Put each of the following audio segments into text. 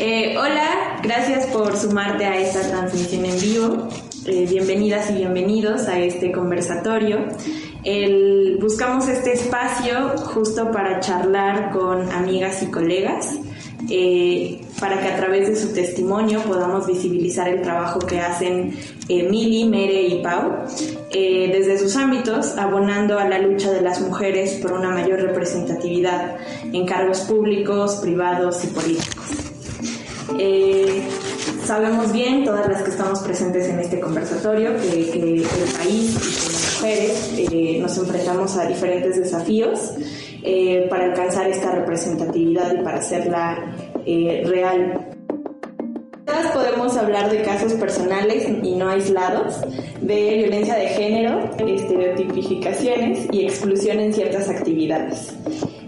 Eh, hola, gracias por sumarte a esta transmisión en vivo. Eh, bienvenidas y bienvenidos a este conversatorio. buscamos este espacio justo para charlar con amigas y colegas, eh, para que a través de su testimonio podamos visibilizar el trabajo que hacen Mili, Mere y Pau desde sus ámbitos, abonando a la lucha de las mujeres por una mayor representatividad en cargos públicos, privados y políticos. Eh, sabemos bien, todas las que estamos presentes en este conversatorio, que, el país y como mujeres eh, nos enfrentamos a diferentes desafíos eh, para alcanzar esta representatividad y para hacerla real. Todas podemos hablar de casos personales y no aislados, de violencia de género, estereotipificaciones y exclusión en ciertas actividades.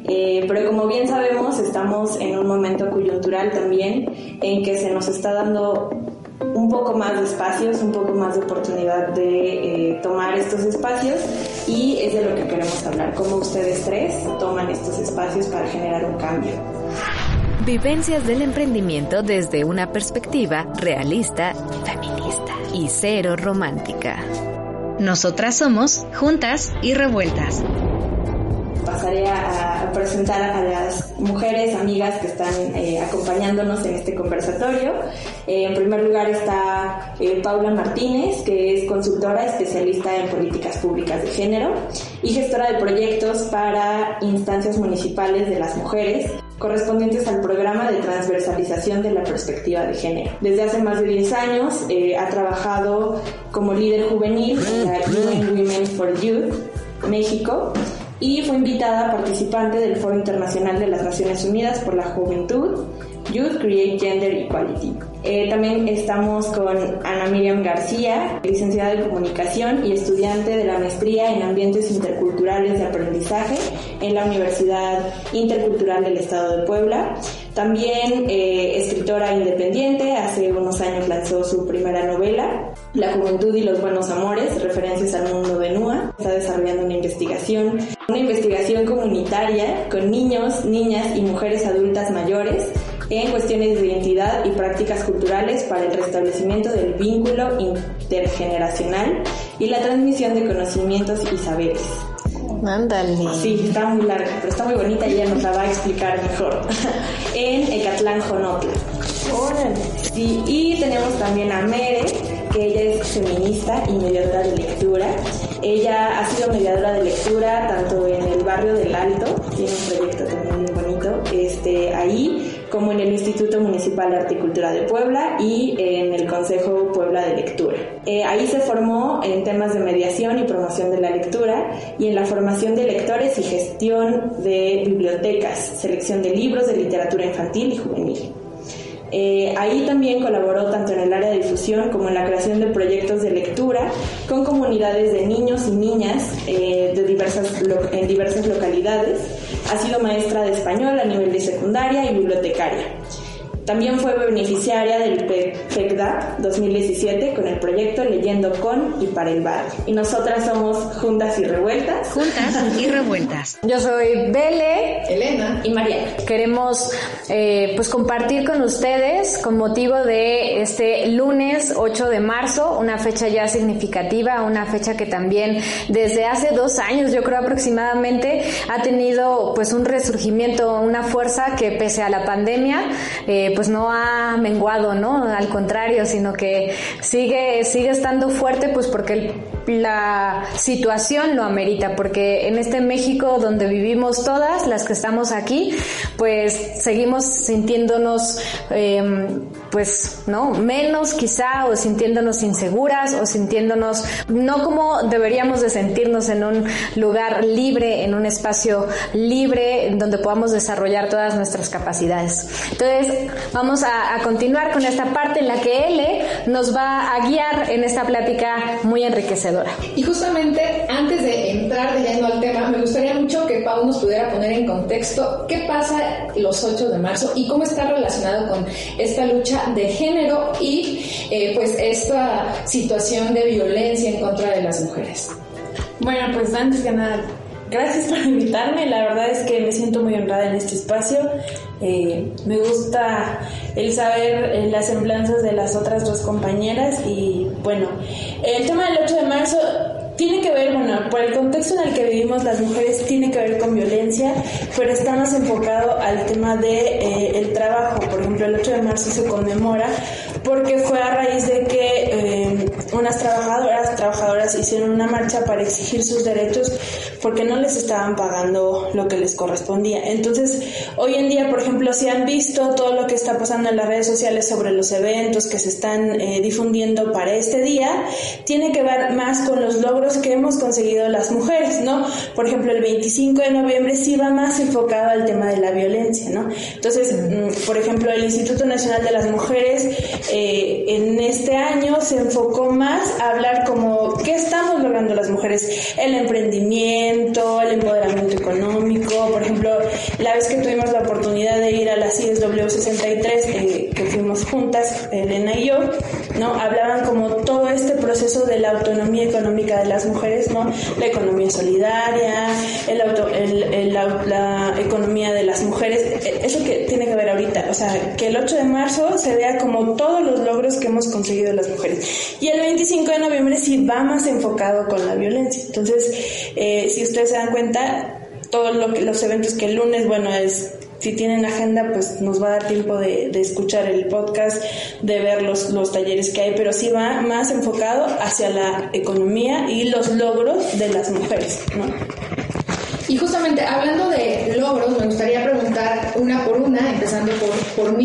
Eh, pero como bien sabemos, estamos en un momento coyuntural también en que se nos está dando un poco más de espacios, un poco más de oportunidad de eh, tomar estos espacios y es de lo que queremos hablar, cómo ustedes tres toman estos espacios para generar un cambio. Vivencias del emprendimiento desde una perspectiva realista, feminista y cero romántica. Nosotras somos Juntas y Revueltas pasaré a, presentar a las mujeres amigas que están eh, acompañándonos en este conversatorio. Eh, en primer lugar está eh, Paula Martínez, que es consultora especialista en políticas públicas de género y gestora de proyectos para instancias municipales de las mujeres correspondientes al programa de transversalización de la perspectiva de género. Desde hace más de 10 años ha trabajado como líder juvenil en la UN Women for Youth México y fue invitada participante del Foro Internacional de las Naciones Unidas por la Juventud, Youth Create Gender Equality. Eh, también estamos con Ana Miriam García, licenciada en comunicación y estudiante de la maestría en ambientes interculturales de aprendizaje en la Universidad Intercultural del Estado de Puebla. También eh, escritora independiente, hace unos años lanzó su primera novela, La Juventud y los Buenos Amores, referencias al mundo de NUA. Está desarrollando una investigación, una investigación comunitaria con niños, niñas y mujeres adultas mayores en cuestiones de identidad y prácticas culturales para el restablecimiento del vínculo intergeneracional y la transmisión de conocimientos y saberes. Ándale. Sí, está muy larga, pero está muy bonita y ella nos la va a explicar mejor. en Ecatlán, Jonotla. Sí, y tenemos también a Mere, que ella es feminista y mediadora de lectura. Ella ha sido mediadora de lectura tanto en el barrio del Alto, tiene un proyecto también muy bonito, este, ahí, como en el Instituto Municipal de Articultura de Puebla y en el Consejo Puebla de Lectura. Eh, ahí se formó en temas de mediación y promoción de la lectura y en la formación de lectores y gestión de bibliotecas, selección de libros de literatura infantil y juvenil. Eh, ahí también colaboró tanto en el área de difusión como en la creación de proyectos de lectura con comunidades de niños y niñas eh, de diversas, en diversas localidades. Ha sido maestra de español a nivel de secundaria y bibliotecaria. También fue beneficiaria del PECDA 2017 con el proyecto Leyendo con y para el barrio. Y nosotras somos Juntas y Revueltas. Juntas y Revueltas. Yo soy Bele, Elena y Mariana. Queremos eh, pues compartir con ustedes con motivo de este lunes 8 de marzo, una fecha ya significativa, una fecha que también desde hace dos años, yo creo aproximadamente, ha tenido pues un resurgimiento, una fuerza que pese a la pandemia, eh, pues no ha menguado, ¿no? Al contrario, sino que sigue, sigue estando fuerte, pues porque la situación lo amerita, porque en este México donde vivimos todas, las que estamos aquí, pues seguimos sintiéndonos, em, pues, ¿no? Menos quizá, o sintiéndonos inseguras, o sintiéndonos no como deberíamos de sentirnos en un lugar libre, en un espacio libre, donde podamos desarrollar todas nuestras capacidades. Entonces, Vamos a, continuar con esta parte en la que L nos va a guiar en esta plática muy enriquecedora. Y justamente antes de entrar de lleno al tema, me gustaría mucho que Pau nos pudiera poner en contexto qué pasa los 8 de marzo y cómo está relacionado con esta lucha de género y eh, pues esta situación de violencia en contra de las mujeres. Bueno, pues antes que nada, gracias por invitarme. La verdad es que me siento muy honrada en este espacio Eh, me gusta el saber eh, las semblanzas de las otras dos compañeras y bueno, el tema del 8 de marzo tiene que ver, bueno, por el contexto en el que vivimos las mujeres, tiene que ver con violencia, pero está más enfocado al tema de eh, el trabajo. Por ejemplo, el 8 de marzo se conmemora porque fue a raíz de que eh, unas trabajadoras, trabajadoras hicieron una marcha para exigir sus derechos porque no les estaban pagando lo que les correspondía. Entonces, hoy en día, por ejemplo, si han visto todo lo que está pasando en las redes sociales sobre los eventos que se están eh, difundiendo para este día, tiene que ver más con los logros que hemos conseguido las mujeres, ¿no? Por ejemplo, el 25 de noviembre sí va más enfocado al tema de la violencia, ¿no? Entonces, mm, por ejemplo, el Instituto Nacional de las Mujeres eh, en este año se enfocó más a hablar como qué estamos logrando las mujeres, el emprendimiento, el empoderamiento económico, por ejemplo, la vez que tuvimos la oportunidad de ir a la CSW 63, eh, que fuimos juntas, Elena y yo, ¿no? Hablaban como todo este proceso de la autonomía económica de las mujeres, ¿no? La economía solidaria, el auto, el, la, economía de las mujeres, e, eso que tiene que ver ahorita, o sea, que el 8 de marzo se vea como los logros que hemos conseguido las mujeres. Y el 25 de noviembre sí va más enfocado con la violencia. Entonces, eh, si ustedes se dan cuenta, todos lo los eventos que el lunes, bueno, es si tienen agenda, pues nos va a dar tiempo de, escuchar el podcast, de ver los, los, talleres que hay, pero sí va más enfocado hacia la economía y los logros de las mujeres, ¿no? Y justamente hablando de logros, me gustaría preguntar una por una, empezando por, por.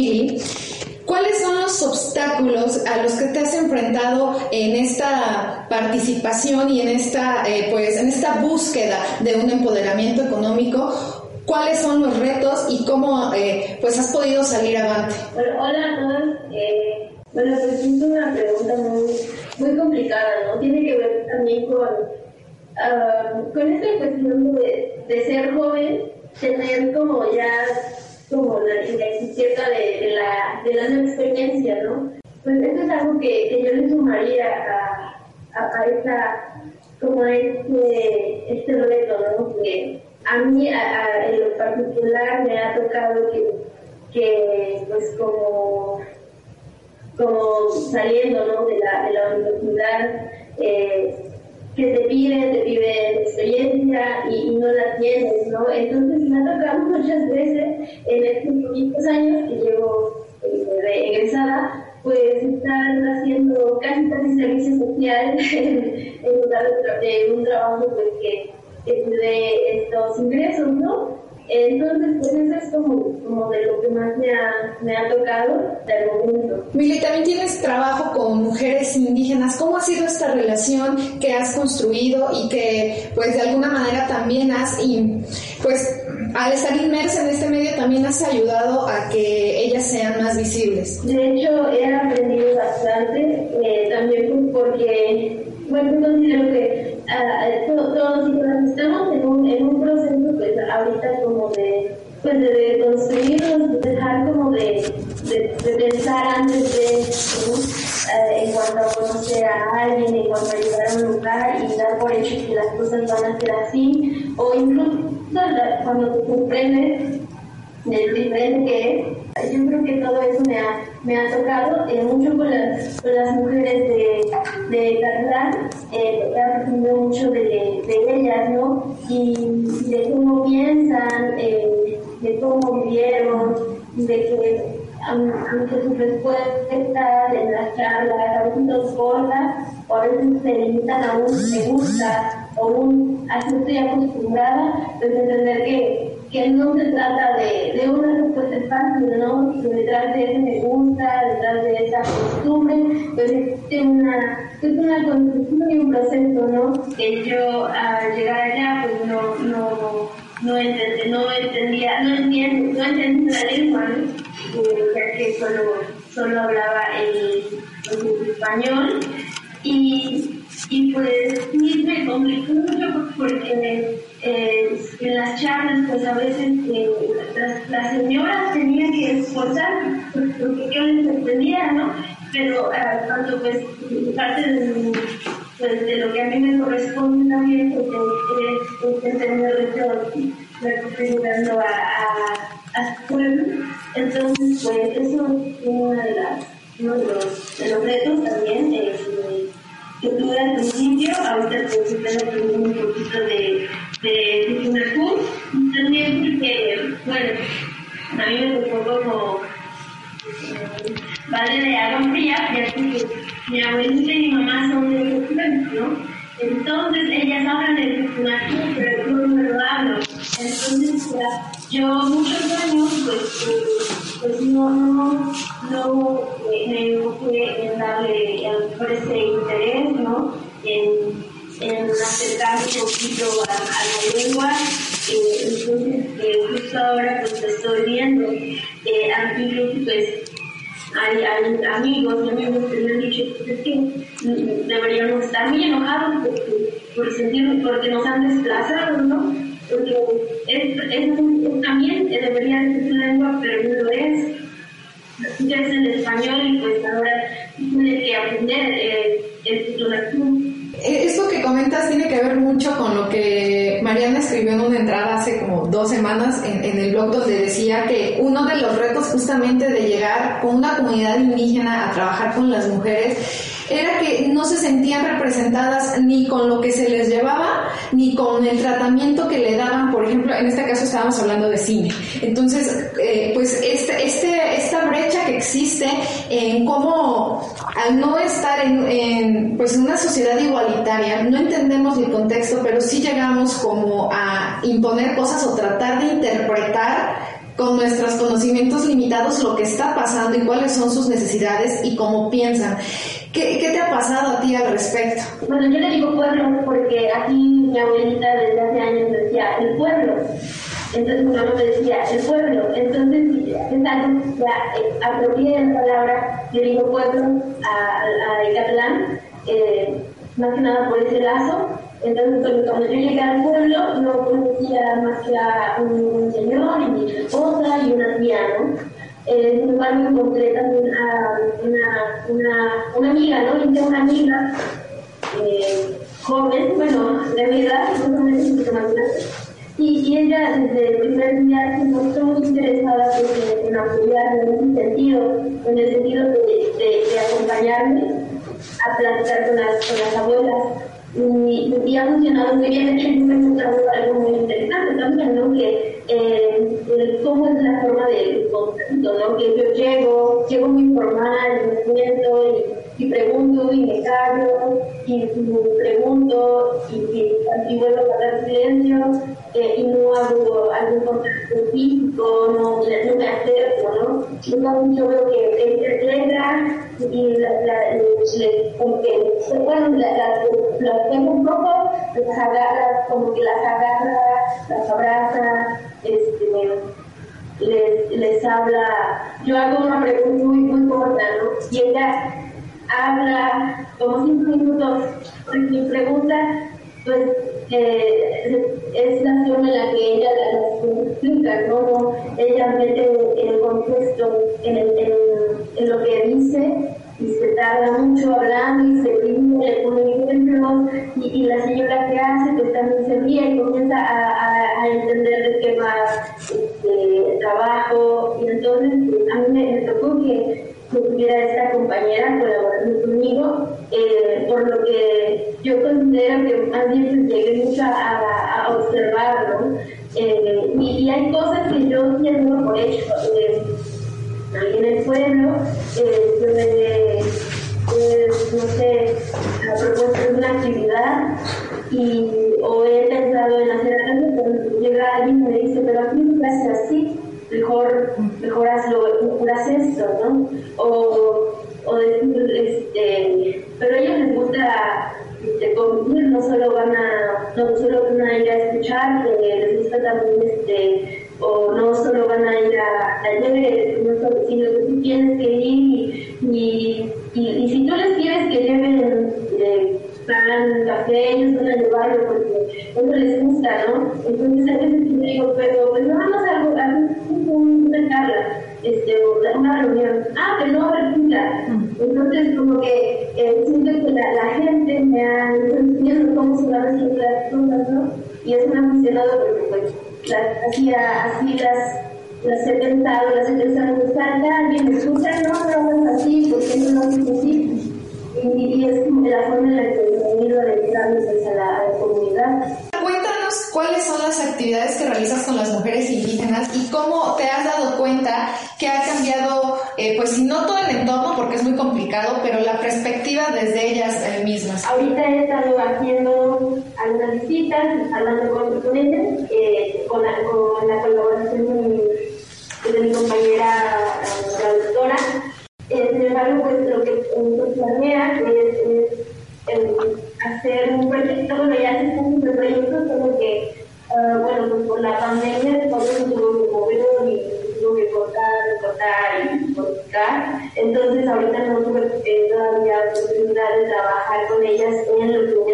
¿Cuáles son los obstáculos a los que te has enfrentado en esta participación y en esta, eh, pues, en esta búsqueda de un empoderamiento económico cuáles son los retos y cómo eh, pues has podido salir adelante. Bueno, hola todos. Eh, bueno, pues es una pregunta muy, muy complicada, ¿no? Tiene que ver también con, uh, con esta cuestión de, ser joven, tener como ya como la, la de, la, de la experiencia, ¿no? Pues esto es algo que, que yo le sumaría a, a, a esta, como a este, este reto, ¿no? Que, a mí en lo particular me ha tocado que, que pues como, como saliendo ¿no? de, la, de la universidad, eh, que te piden, te piden experiencia y, no la tienes, ¿no? Entonces me ha tocado muchas veces en estos poquitos años que llevo eh, egresada, pues estar haciendo casi casi servicio social en, lugar de, un trabajo pues que de estos ingresos, ¿no? Entonces, pues eso es como, como de lo que más me ha, me ha tocado del momento. Mili, también tienes trabajo con mujeres indígenas. ¿Cómo ha sido esta relación que has construido y que, pues, de alguna manera también has, y, pues, al estar inmersa en este medio también has ayudado a que ellas sean más visibles? De hecho, he aprendido bastante, eh, también porque, bueno, considero que todos estamos en un, en un proceso pues ahorita como de pues de, construirnos, de dejar como de, de, pensar antes de eh, en cuanto a conocer a alguien, en cuanto a llegar a un lugar y dar por hecho que las cosas van a ser así, o incluso cuando te comprendes del diferente que. Yo creo que todo eso me ha, me ha tocado eh, mucho con las, mujeres de, de eh, he mucho de, ellas, ¿no? Y de cómo piensan, eh, de cómo vivieron, de que aunque sus respuestas en las charlas a veces son cortas o a veces se limitan a un me gusta o un así estoy acostumbrada, pues entender que que no se trata de, de una respuesta fácil, ¿no? Detrás de ese me gusta, detrás de esa costumbre, pues es una, es una construcción y un proceso, ¿no? Que yo al llegar allá, pues no, no, no, entendí, no entendía, no entiendo, no entendí la lengua, ¿no? Eh, ya que solo, solo hablaba el, el español y y pues sí me complicó mucho porque eh, en las charlas pues a veces eh, las, señoras tenían que esforzar porque yo les entendía, ¿no? Pero ah, cuando pues parte de, pues, de lo que a mí me corresponde también pues, es, entender estoy ayudando a, a su pueblo. Entonces, pues eso es una de las, uno de los, de retos también eh, que tuve al principio. Ahorita pues estoy aprendiendo un poquito de, de Tutunacú. También porque, bueno, a mí me tocó como eh, vale de agua fría, ya que mi abuelita y mi mamá son de pueblo, ¿no? Entonces ellas hablan de Tutunacú, pero yo no lo hablo. Entonces, yo muchos años, pues, pues no, no, no me enfoqué en darle, por ese interés, ¿no? En, en acercarme un poquito a, la lengua. Eh, entonces, eh, justo ahora pues estoy viendo, eh, pues hay, hay amigos y amigos que me han dicho pues, que deberíamos estar muy enojados porque, por sentir, porque nos han desplazado, ¿no? porque es, es, también debería ser su lengua, pero no lo es. Ya es en español y pues ahora tiene que aprender eh, el eh, Esto que comentas tiene que ver mucho con lo que Mariana escribió en una entrada hace como dos semanas en, en, el blog donde decía que uno de los retos justamente de llegar con una comunidad indígena a trabajar con las mujeres era que no se sentían representadas ni con lo que se les llevaba, ni con el tratamiento que le daban, por ejemplo, en este caso estábamos hablando de cine. Entonces, eh, pues este, este, esta brecha que existe en cómo al no estar en, en pues una sociedad igualitaria, no entendemos el contexto, pero sí llegamos como a imponer cosas o tratar de interpretar con nuestros conocimientos limitados lo que está pasando y cuáles son sus necesidades y cómo piensan. ¿Qué, ¿Qué, te ha pasado a ti al respecto? Bueno, yo le digo pueblo porque aquí mi abuelita desde hace años decía el pueblo. Entonces mi mamá me decía el pueblo. Entonces, ya eh, apropié la palabra, le digo pueblo a, a, catalán, eh, más que nada por ese lazo. Entonces, cuando yo llegué al pueblo, no conocía más que a un señor y mi esposa y una tía, ¿no? Eh, sin embargo, encontré también a una, una, una amiga, ¿no? Hice una amiga eh, joven, bueno, de mi edad, más o menos un y, y, ella desde el primer día se mostró muy interesada pues, en apoyarme en ese sentido, en el sentido de, acompañarme a platicar con las, abuelas y, ha funcionado muy bien. De hecho, me he encontrado algo muy interesante también, ¿no? Que eh, cómo es la forma de contacto, ¿no? Que yo llego, llego muy formal, me siento y, pregunto y me callo y, y pregunto y, y, vuelvo a guardar silencio eh, y no hago algún contacto físico, no, no me acerco, ¿no? Entonces yo veo que llega y la, la, le, como que, bueno, las tengo un poco, las agarra, como que las agarra, las abraza, este, les, les habla, yo hago una pregunta muy, muy corta, ¿no? Y ella habla como cinco minutos, y pregunta, pues, eh, es la forma en la que ella las explica, ¿no? Ella mete el contexto en, el, en, lo que dice y se tarda mucho hablando y se ríe,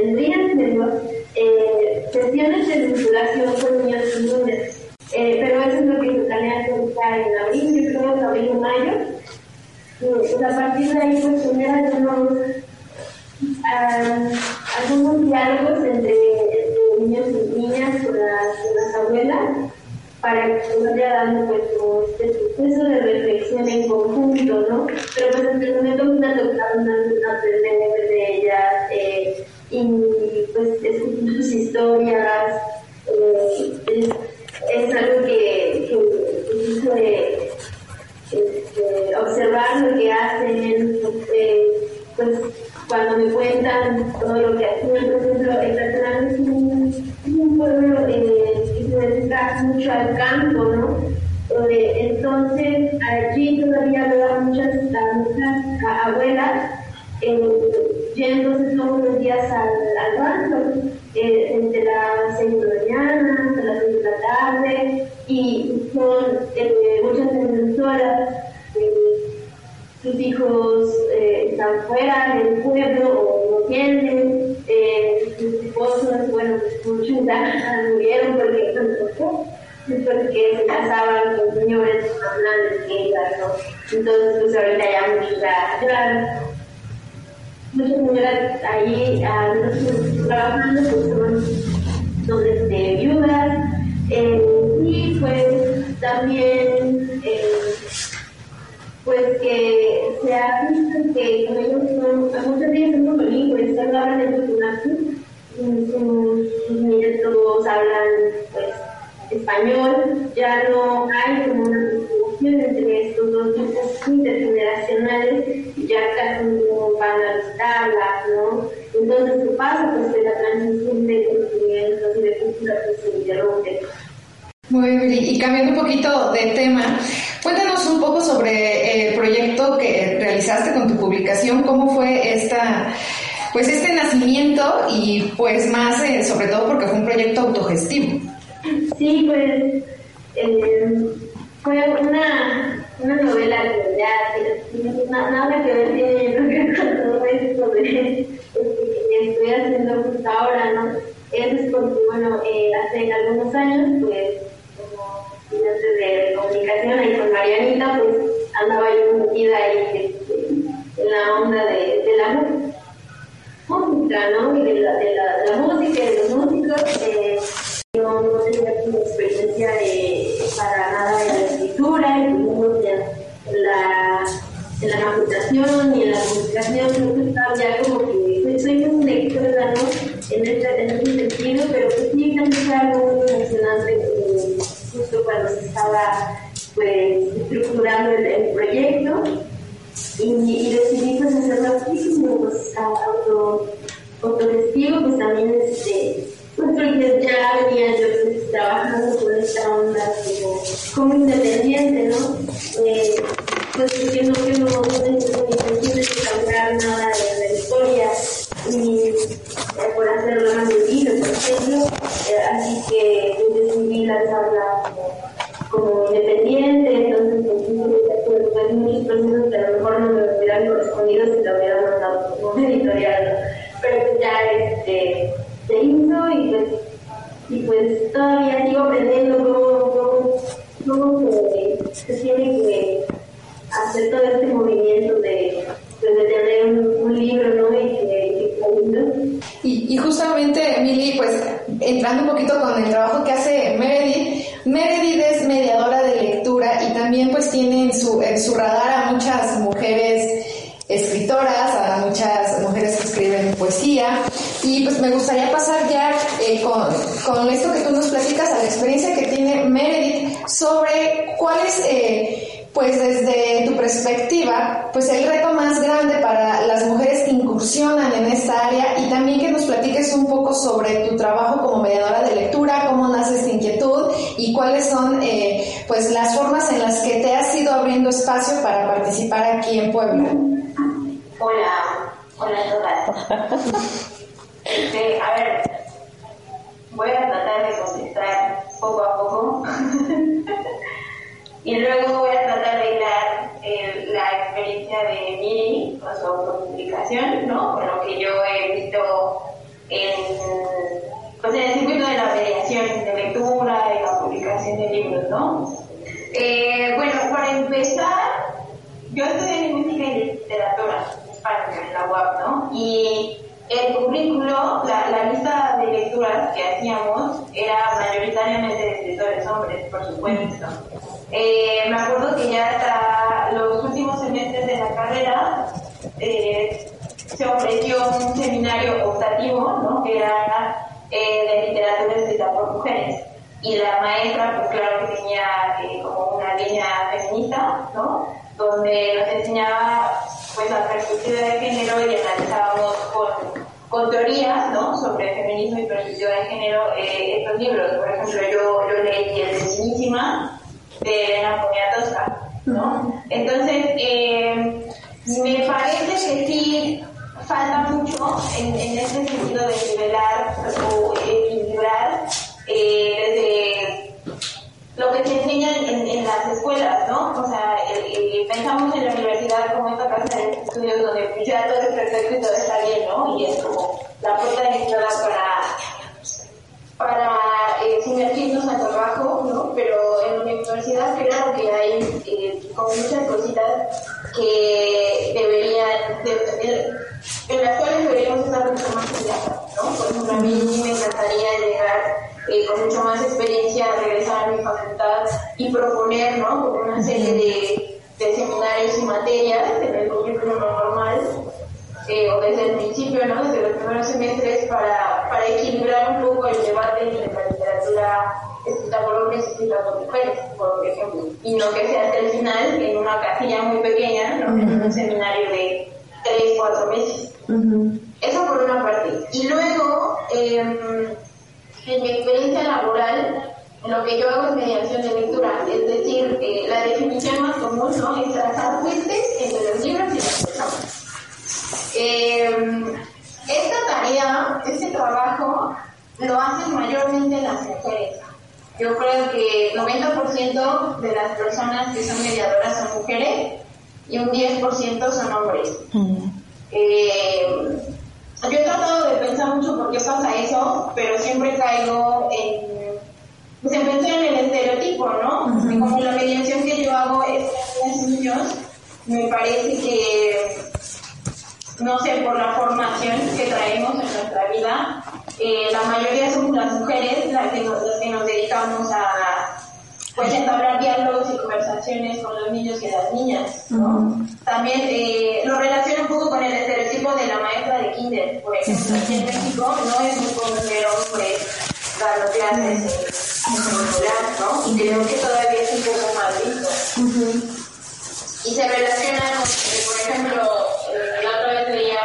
que vendrían siendo eh, sesiones de vinculación con niños y niñas. Eh, pero eso es lo que se planea hacer en abril, yo creo en abril o mayo. pues a partir de ahí, pues tener algunos, uh, algunos diálogos entre, niños y niñas con las, abuelas para que se vaya dando pues este proceso de reflexión en conjunto, ¿no? Pero pues en el momento me ha tocado aprender de ellas eh, y pues escuchar sus historias. Eh, es algo que, que, este, observar lo que hacen, eh, pues cuando me cuentan todo lo que hacen, por ejemplo, el Catalán es un, un pueblo eh, que se dedica mucho al campo, ¿no? Entonces, allí todavía veo muchas, muchas abuelas yéndose todos los días al, al banco, eh, entre las 6 de la mañana hasta las 6 de la tarde, y son eh, muchas defensoras, eh, sus hijos eh, están fuera del pueblo o no tienen, eh, sus esposos, bueno, pues muchos ya murieron porque, porque se casaban con señores más grandes que ¿no? Entonces, pues ahorita ya muchos ya, ya muchas señoras ahí trabajando, pues son, viudas, eh, y pues también eh, pues que se ha visto que ellos son, muchas de ellas son bilingües, solo hablan el tutunaki, sus nietos hablan pues español, ya no hay como una distinción entre estos dos grupos intergeneracionales, ya casi no van a visitarlas, ¿no? Entonces, ¿qué pasa? Pues que la transición de conocimientos y de cultura pues, se interrumpe. Muy bien, y cambiando un poquito de tema, cuéntanos un poco sobre el proyecto que realizaste con tu publicación, cómo fue esta, pues este nacimiento y pues más, eh, sobre todo porque fue un proyecto autogestivo. Sí, pues eh, fue una, una novela que ya nada que ver tiene con todo esto de, que estoy haciendo justo ahora, ¿no? Es porque, bueno, eh, hace algunos años, pues, como estudiante de comunicación ahí con Marianita, pues andaba yo metida ahí este, en la onda de, la música, ¿no? Y de la, de la, de la música de los músicos. Eh, no, no tenía experiencia de, para nada en la escritura, y en la, en la computación y en la comunicación, estaba ya como que soy muy lectora, ¿no? En este, en este sentido, pero pues sí, también fue algo muy emocionante justo cuando se estaba pues estructurando el, proyecto y, y, decidí pues hacerlo pues auto, autogestivo, pues también este porque ya venía yo trabajando con esta onda como, independiente, ¿no? Eh, pues no, que no, intención de cambiar nada de la historia y eh, por hacerlo más vivido, por ejemplo, así que decidí lanzarla como, como independiente, entonces pues, pues, muchos procesos que a lo mejor no me hubieran correspondido si lo hubieran mandado como editorial, ¿no? pero ya este y pues, y pues todavía sigo aprendiendo cómo, cómo, se, se, tiene que hacer todo este movimiento de, pues, de tener un, libro, ¿no? Y que, y, y justamente, Emily, pues entrando un poquito con el trabajo que hace Meredith, Meredith es mediadora de lectura a muchas mujeres escritoras, a muchas mujeres que escriben poesía. Y pues me gustaría pasar ya eh, con, con, esto que tú nos platicas a la experiencia que tiene Meredith sobre cuál es, eh, pues desde tu perspectiva, pues el reto más grande para las mujeres que incursionan en esta área y también que nos platiques un poco sobre tu trabajo como mediadora de lectura, cómo nace esta inquietud y cuáles son eh, pues las formas en las que te has ido abriendo espacio para participar aquí en Puebla. Hola, hola a todas. A ver, voy a tratar de contestar poco a poco. y luego voy a tratar de dar la experiencia de Miri con su autopublicación, ¿no? Con lo que yo he visto en, pues en el circuito de la mediación de lectura y la publicación de libros, ¿no? Eh, bueno, para empezar, yo estudié lingüística y literatura en la UAP, ¿no? Y el currículo, la, lista de lecturas que hacíamos era mayoritariamente de escritores hombres, por supuesto. Eh, me acuerdo que ya hasta los últimos semestres de la carrera eh, se ofreció un seminario optativo, ¿no? Que era eh, de literatura escrita por mujeres. Y la maestra, pues claro que tenía como una línea feminista, ¿no? Donde nos enseñaba pues la perspectiva de género y analizábamos con, con teorías ¿no? sobre feminismo y perspectiva de género eh, estos libros. Por ejemplo, yo, yo leí El de Cinísima de Elena Poniatowska, ¿no? Entonces, eh, me parece que sí falta mucho en, en este sentido de nivelar o equilibrar eh, desde lo que se enseña en, las escuelas, ¿no? O sea, pensamos en la universidad como esta casa de estudios donde ya todo es perfecto y todo está bien, ¿no? Y es como la puerta de entrada para, para eh, sumergirnos al trabajo, ¿no? Pero en la universidad creo que hay eh, como muchas cositas que deberían, de, en las cuales deberíamos estar mucho más allá, ¿no? Por ejemplo, a mí me encantaría llegar eh, con mucho más experiencia regresar a mi facultad y proponer, ¿no? Como una serie de, de seminarios y materias en el currículum normal, eh, o desde el principio, ¿no? Desde los primeros semestres para, para equilibrar un poco el debate entre la literatura escrita por hombres y escrita por mujeres, por ejemplo, y no que sea hasta el final en una casilla muy pequeña, ¿no? En un seminario de tres, cuatro meses. Eso por una parte. Y luego, eh, en mi experiencia laboral, lo que yo hago es mediación de lectura, es decir, eh, la definición más común ¿no? es trazar puentes entre los libros y las personas. Eh, esta tarea, este trabajo, lo hacen mayormente las mujeres. Yo creo que el 90% de las personas que son mediadoras son mujeres y un 10% son hombres. Mm. Eh, yo he tratado de pensar mucho por qué pasa eso, pero siempre caigo en, pues en en el estereotipo, ¿no? Como la mediación que yo hago es niñas niños, me parece que, no sé, por la formación que traemos en nuestra vida, eh, la mayoría somos las mujeres las que nos, las que nos dedicamos a pues entablar diálogos y conversaciones con los niños y las niñas, ¿no? También eh, lo relaciona un poco con el estereotipo de la maestra de kinder, por ejemplo, aquí en México no es muy común hombres dando clases en escolar, ¿no? Y creo que todavía es un poco más visto. Y se relaciona con, eh, por ejemplo, eh, la otra vez leía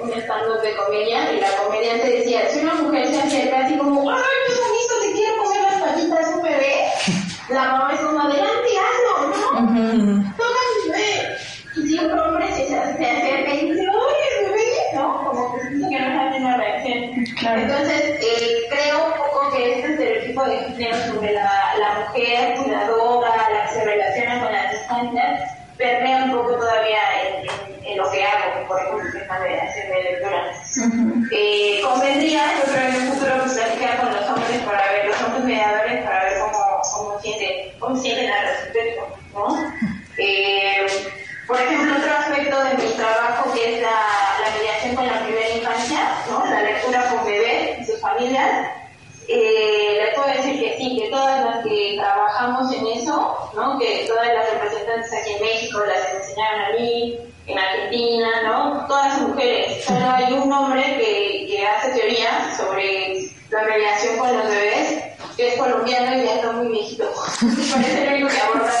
un, un stand-up de comedia y la comediante decía, si una mujer se acerca así como, ¡ay, qué bonito, te quiero comer las patitas de un bebé! La mamá es como, adelante, hazlo, ¿no? Toma mi bebé. Y si un hombre se, se acerca y dice, oye, bebé, ¿no? Como que no es la misma reacción. Entonces, eh, creo un poco que este estereotipo de género sobre la, la mujer cuidadora, la que se relaciona con las distancias, permea un poco todavía en, en, lo que hago, por ejemplo, la mediación de lectura. eh, convendría, yo creo, en un futuro, pues, platicar con los hombres para ver, los hombres mediadores, para ver sienten al respecto, ¿no? Eh, por ejemplo, otro aspecto de mi trabajo que es la, mediación con la primera infancia, ¿no? La lectura con bebés y sus familias. Eh, les puedo decir que sí, que todas las que trabajamos en eso, ¿no? que todas las representantes aquí en México, las enseñaron a mí, en Argentina, ¿no? Todas mujeres. Solo hay un hombre que, que hace teoría sobre la mediación con los bebés, que es colombiano y ya está muy viejito. Parece el único que aborda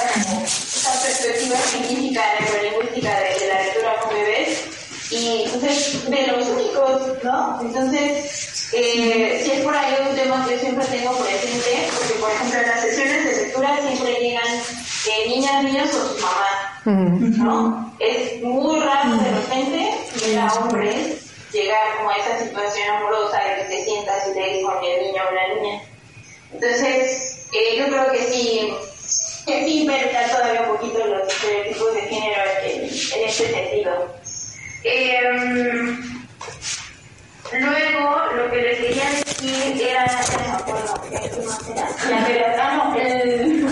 esta perspectiva científica, neurolingüística de, de la lectura con bebés. Y entonces, de los únicos, ¿no? Entonces, eh, si es por ahí un tema que yo siempre tengo presente, porque por ejemplo en las sesiones de lectura siempre llegan eh, niñas, niños o sus mamás, ¿no? Es muy raro de repente ver a hombres llegar como a esa situación amorosa de que te sientas y te con el niño o la niña. Entonces, eh, yo creo que sí, que sí verificar todavía un poquito los estereotipos de género en, este sentido. Eh, luego, lo que les quería decir era, no me acuerdo, ¿qué más era? La verdad, no, el...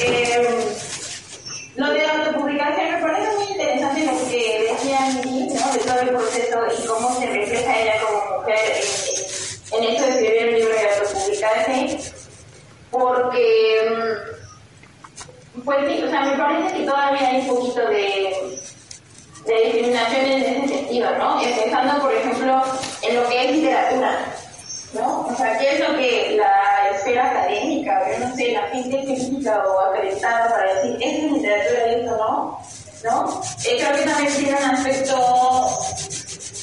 eh, lo de autopublicación me parece muy interesante lo que decía Mimi, ¿no? De todo el proceso y cómo se refleja ella como mujer en esto de escribir el libro y autopublicarse, porque, pues sí, o sea, me parece que todavía hay un poquito de, discriminación en ese sentido, ¿no? Empezando, por ejemplo, en lo que es literatura, ¿no? O sea, ¿qué es lo que la esfera académica, yo no sé, la gente crítica o acreditada para decir, es literatura y esto no? ¿No? Eh, creo que también tiene un aspecto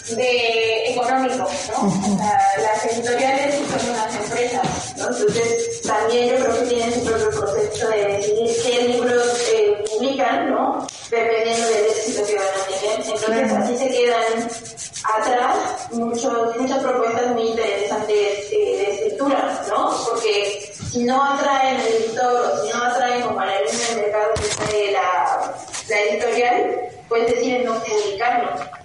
de económico, ¿no? O sea, las editoriales son unas empresas, ¿no? Entonces, también yo creo que tienen su propio proceso de decidir qué libros eh, publican, ¿no? Dependiendo del éxito que van a tener. Entonces, así se quedan atrás muchos, muchas propuestas muy interesantes eh, de escritura, ¿no? Porque si no atraen al editor o si no atraen como la línea de mercado que la, la editorial, pues deciden no publicarlo.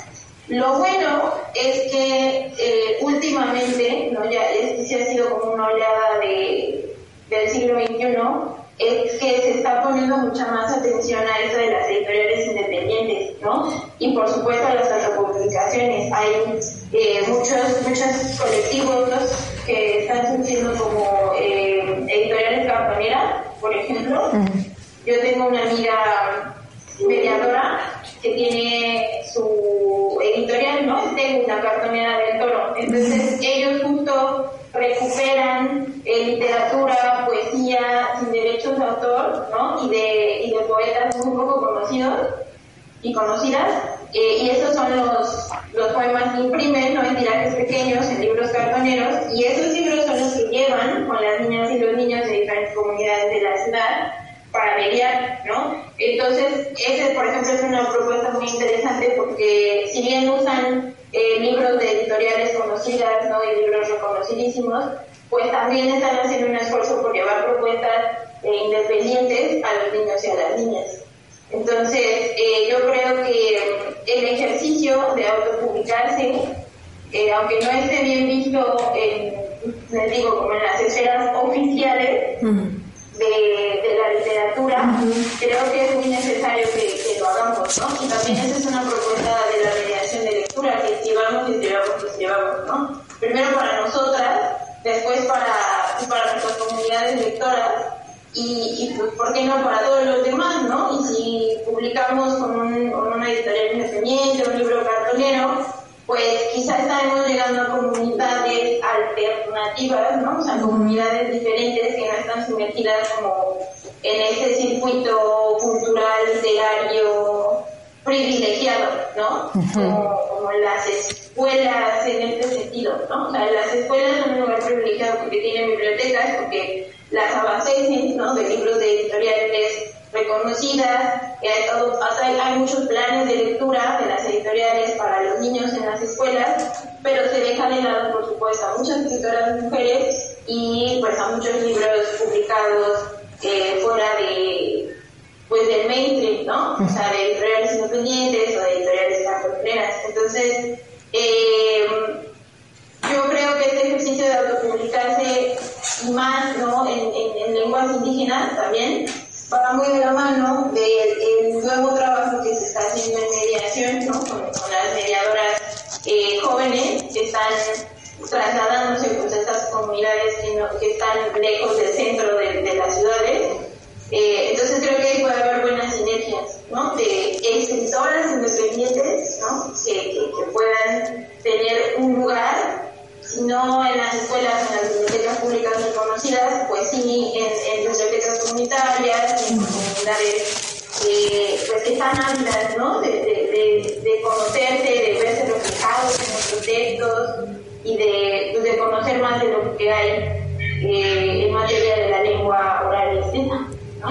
Lo bueno es que eh, últimamente, ¿no? ya este sí ha sido como una oleada de, del siglo XXI, es que se está poniendo mucha más atención a eso de las editoriales independientes, ¿no? Y por supuesto a las autopublicaciones. Hay eh, muchos, muchos colectivos que están surgiendo como eh, editoriales campanera, por ejemplo. Yo tengo una amiga mediadora que tiene su editorial, ¿no? Tengo una cartonera del toro. Entonces ellos justo recuperan eh, literatura, poesía sin derechos de autor, ¿no? Y de, y de poetas muy poco conocidos y conocidas. Eh, y esos son los, los poemas que imprimen, ¿no? En tirajes pequeños, en libros cartoneros. Y esos libros son los que llevan con las niñas y los niños de diferentes comunidades de la ciudad para mediar, ¿no? Entonces, ese, por ejemplo, es una propuesta muy interesante porque si bien usan eh, libros de editoriales conocidas, ¿no? Y libros reconocidísimos, pues también están haciendo un esfuerzo por llevar propuestas eh, independientes a los niños y a las niñas. Entonces, eh, yo creo que el ejercicio de autopublicarse, aunque no esté bien visto, en, les digo, como en las esferas oficiales, de, de, la literatura, creo que es muy necesario que, que, lo hagamos, ¿no? Y también esa es una propuesta de la mediación de lectura, que escribamos y escribamos y escribamos, ¿no? Primero para nosotras, después para, para nuestras comunidades lectoras, y, y pues, ¿por qué no para todos los demás, no? Y si publicamos con, un, con una editorial independiente, un libro cartonero, pues quizás estaremos llegando a comunidades alternativas, ¿no? O sea, comunidades diferentes que no están sumergidas como en ese circuito cultural, literario privilegiado, ¿no? como, como, las escuelas en este sentido, ¿no? O sea, las escuelas son un lugar privilegiado porque tienen bibliotecas, porque las abastecen, ¿no? De libros de editoriales reconocidas, hay, hay muchos planes de lectura de las editoriales para los niños en las escuelas, pero se deja de lado, por supuesto, a muchas escritoras mujeres y pues a muchos libros publicados eh, fuera de pues del mainstream, ¿no? O sea, de editoriales independientes o de editoriales cartoneras. Entonces, eh, yo creo que este ejercicio de autopublicarse más, ¿no? En, en lenguas indígenas también, va muy de la mano del nuevo trabajo que se está haciendo en mediación ¿no? con, las mediadoras eh, jóvenes que están trasladándose a estas comunidades que, que, están lejos del centro de, de las ciudades. Eh, entonces creo que ahí puede haber buenas ¿no? de escritoras independientes ¿no? que, puedan tener un lugar, no en las escuelas, en las bibliotecas públicas reconocidas, pues sí en, en bibliotecas comunitarias, en comunidades eh, pues que están ávidas ¿no? de, de, de, conocerse, de verse reflejados en nuestros textos y de, pues, de conocer más de lo que hay eh, en materia de la lengua oral y escrita. ¿no?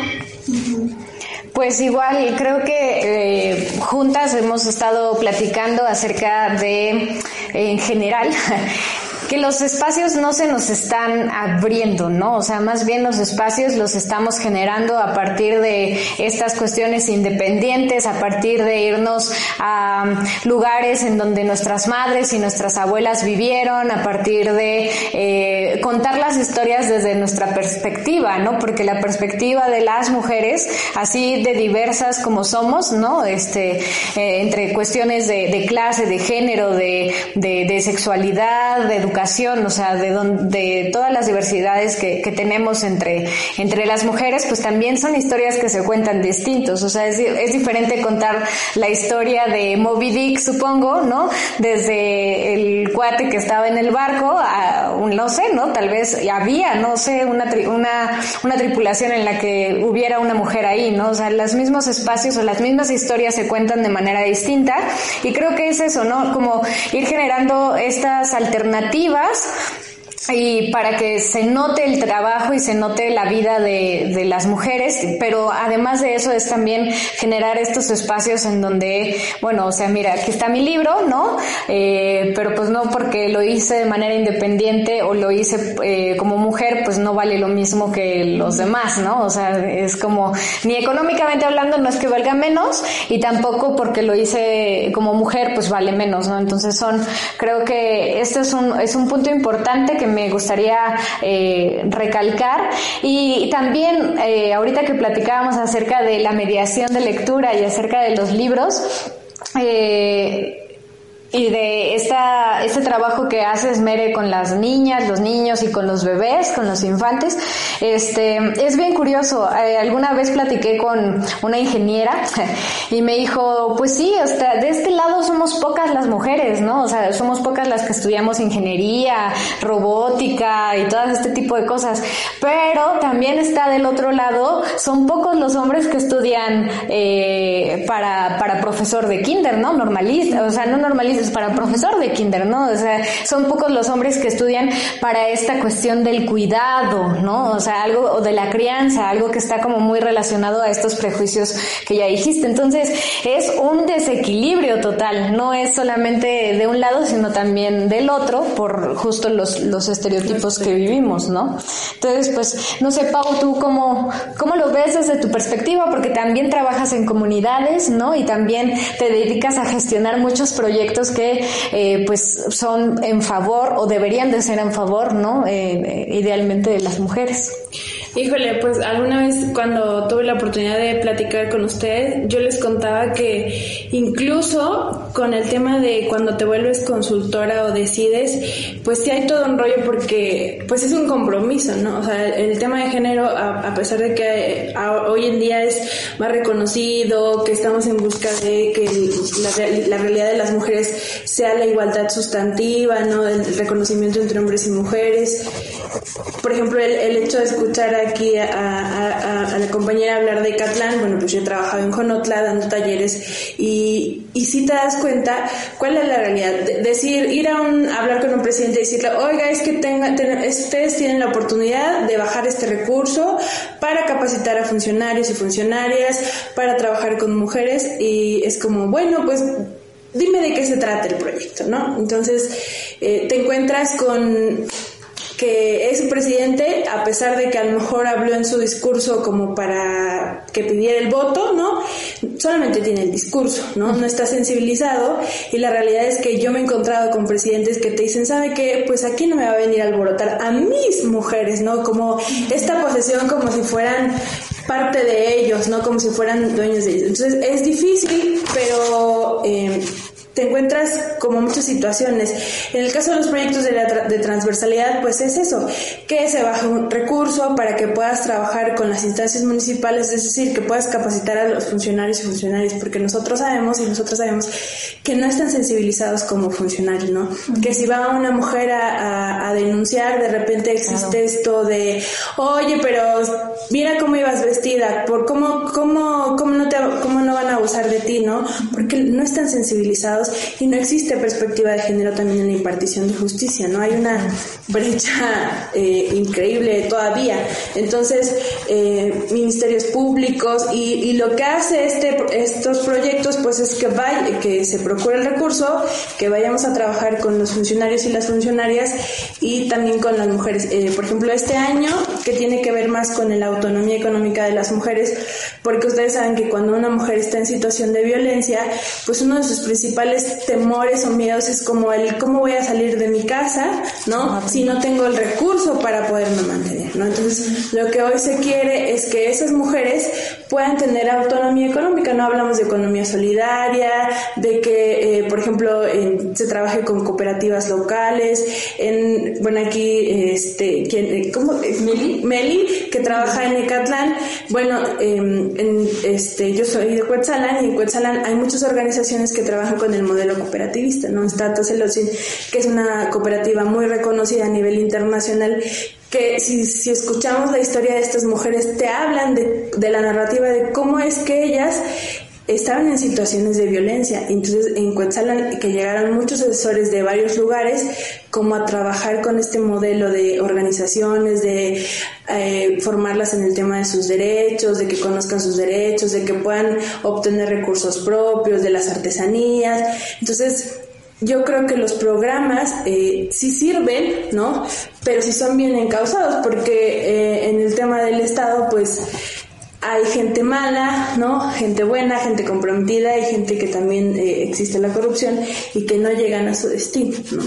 Pues igual, creo que eh, juntas hemos estado platicando acerca de, en general, que los espacios no se nos están abriendo, ¿no? O sea, más bien los espacios los estamos generando a partir de estas cuestiones independientes, a partir de irnos a lugares en donde nuestras madres y nuestras abuelas vivieron, a partir de eh, contar las historias desde nuestra perspectiva, ¿no? Porque la perspectiva de las mujeres, así de diversas como somos, ¿no? Este, eh, entre cuestiones de, clase, de género, de, de, de sexualidad, de educación, o sea, de, de todas las diversidades que, que, tenemos entre, entre las mujeres, pues también son historias que se cuentan distintos, o sea, es, es diferente contar la historia de Moby Dick, supongo, ¿no? Desde el cuate que estaba en el barco, a, no sé, ¿no? Tal vez había, no sé, una, una, una tripulación en la que hubiera una mujer ahí, ¿no? O sea, los mismos espacios o las mismas historias se cuentan de manera distinta y creo que es eso, ¿no? Como ir generando estas alternativas positivas y para que se note el trabajo y se note la vida de, de, las mujeres, pero además de eso es también generar estos espacios en donde, bueno, o sea, mira, aquí está mi libro, ¿no? Eh, pero pues no porque lo hice de manera independiente o lo hice eh, como mujer, pues no vale lo mismo que los demás, ¿no? O sea, es como, ni económicamente hablando no es que valga menos y tampoco porque lo hice como mujer, pues vale menos, ¿no? Entonces son, creo que este es un, es un punto importante que me gustaría eh, recalcar. Y también, eh, ahorita que platicábamos acerca de la mediación de lectura y acerca de los libros, eh, y de esta, este trabajo que haces, Mere, con las niñas, los niños y con los bebés, con los infantes, este, es bien curioso. Eh, alguna vez platiqué con una ingeniera y me dijo, pues sí, hasta de este lado somos pocas las mujeres, ¿no? O sea, somos pocas las que estudiamos ingeniería, robótica y todo este tipo de cosas. Pero también está del otro lado, son pocos los hombres que estudian eh, para, para profesor de kinder, ¿no? Normalista, o sea, no normalista para profesor de kinder, ¿no? O sea, son pocos los hombres que estudian para esta cuestión del cuidado, ¿no? O sea, algo, o de la crianza, algo que está como muy relacionado a estos prejuicios que ya dijiste. Entonces, es un desequilibrio total, no es solamente de un lado, sino también del otro, por justo los, los estereotipos que vivimos, ¿no? Entonces, pues, no sé, Pau, tú cómo, cómo lo ves desde tu perspectiva, porque también trabajas en comunidades, ¿no? Y también te dedicas a gestionar muchos proyectos que eh, pues son en favor o deberían de ser en favor, ¿no? Eh, idealmente de las mujeres. Híjole, pues alguna vez cuando tuve la oportunidad de platicar con ustedes, yo les contaba que incluso con el tema de cuando te vuelves consultora o decides, pues sí hay todo un rollo porque pues es un compromiso, ¿no? O sea, el tema de género, a, pesar de que hoy en día es más reconocido, que estamos en busca de que la, la realidad de las mujeres sea la igualdad sustantiva, ¿no? El reconocimiento entre hombres y mujeres. Por ejemplo, el, el hecho de escuchar aquí a, la compañera hablar de Catlán, bueno, pues yo he trabajado en Jonotla dando talleres y, si te das cuenta cuál es la realidad. decir, ir a, un, hablar con un presidente y decirle, oiga, es que tenga, ustedes tienen la oportunidad de bajar este recurso para capacitar a funcionarios y funcionarias, para trabajar con mujeres y es como, bueno, pues dime de qué se trata el proyecto, ¿no? Entonces, eh, te encuentras con que es presidente, a pesar de que a lo mejor habló en su discurso como para que pidiera el voto, ¿no? Solamente tiene el discurso, ¿no? No está sensibilizado y la realidad es que yo me he encontrado con presidentes que te dicen, ¿sabe qué? Pues aquí no me va a venir a alborotar a mis mujeres, ¿no? Como esta posesión como si fueran parte de ellos, ¿no? Como si fueran dueños de ellos. Entonces es difícil, pero... Eh, te encuentras como muchas situaciones. En el caso de los proyectos de, la de transversalidad, pues es eso, que se baja un recurso para que puedas trabajar con las instancias municipales, es decir, que puedas capacitar a los funcionarios y funcionarias, porque nosotros sabemos y nosotros sabemos que no están sensibilizados como funcionarios, ¿no? Que si va una mujer a, a, denunciar, de repente existe esto de, oye, pero mira cómo ibas vestida, por cómo, cómo, cómo no te, cómo no van a abusar de ti, ¿no? Porque no están sensibilizados y no existe perspectiva de género también en la impartición de justicia, ¿no? Hay una brecha eh, increíble todavía. Entonces, eh, ministerios públicos y, y, lo que hace este, estos proyectos, pues es que vaya, que se procure el recurso, que vayamos a trabajar con los funcionarios y las funcionarias y también con las mujeres. Eh, por ejemplo, este año, que tiene que ver más con la autonomía económica de las mujeres, porque ustedes saben que cuando una mujer está en situación de violencia, pues uno de sus principales temores o miedos es como el cómo voy a salir de mi casa, ¿no? Si no tengo el recurso para poderme mantener, ¿no? Entonces, lo que hoy se quiere es que esas mujeres puedan tener autonomía económica. No hablamos de economía solidaria, de que, eh, por ejemplo, se trabaje con cooperativas locales. En, bueno, aquí, este, ¿quién, ¿cómo? Meli, Meli, que trabaja en Ecatlán. Bueno, em, en, este, yo soy de Cuetzalan y en Cuetzalan hay muchas organizaciones que trabajan con el modelo cooperativista, ¿no? Está Toselocin, que es una cooperativa muy reconocida a nivel internacional que si, escuchamos la historia de estas mujeres, te hablan de, la narrativa de cómo es que ellas estaban en situaciones de violencia. Entonces, en Cuetzalan, que llegaron muchos asesores de varios lugares, como a trabajar con este modelo de organizaciones, de eh, formarlas en el tema de sus derechos, de que conozcan sus derechos, de que puedan obtener recursos propios, de las artesanías. Entonces, yo creo que los programas eh, sí sirven, ¿no? Pero sí son bien encausados, porque eh, en el tema del Estado, pues hay gente mala, ¿no? Gente buena, gente comprometida y gente que también eh, existe la corrupción y que no llegan a su destino, ¿no?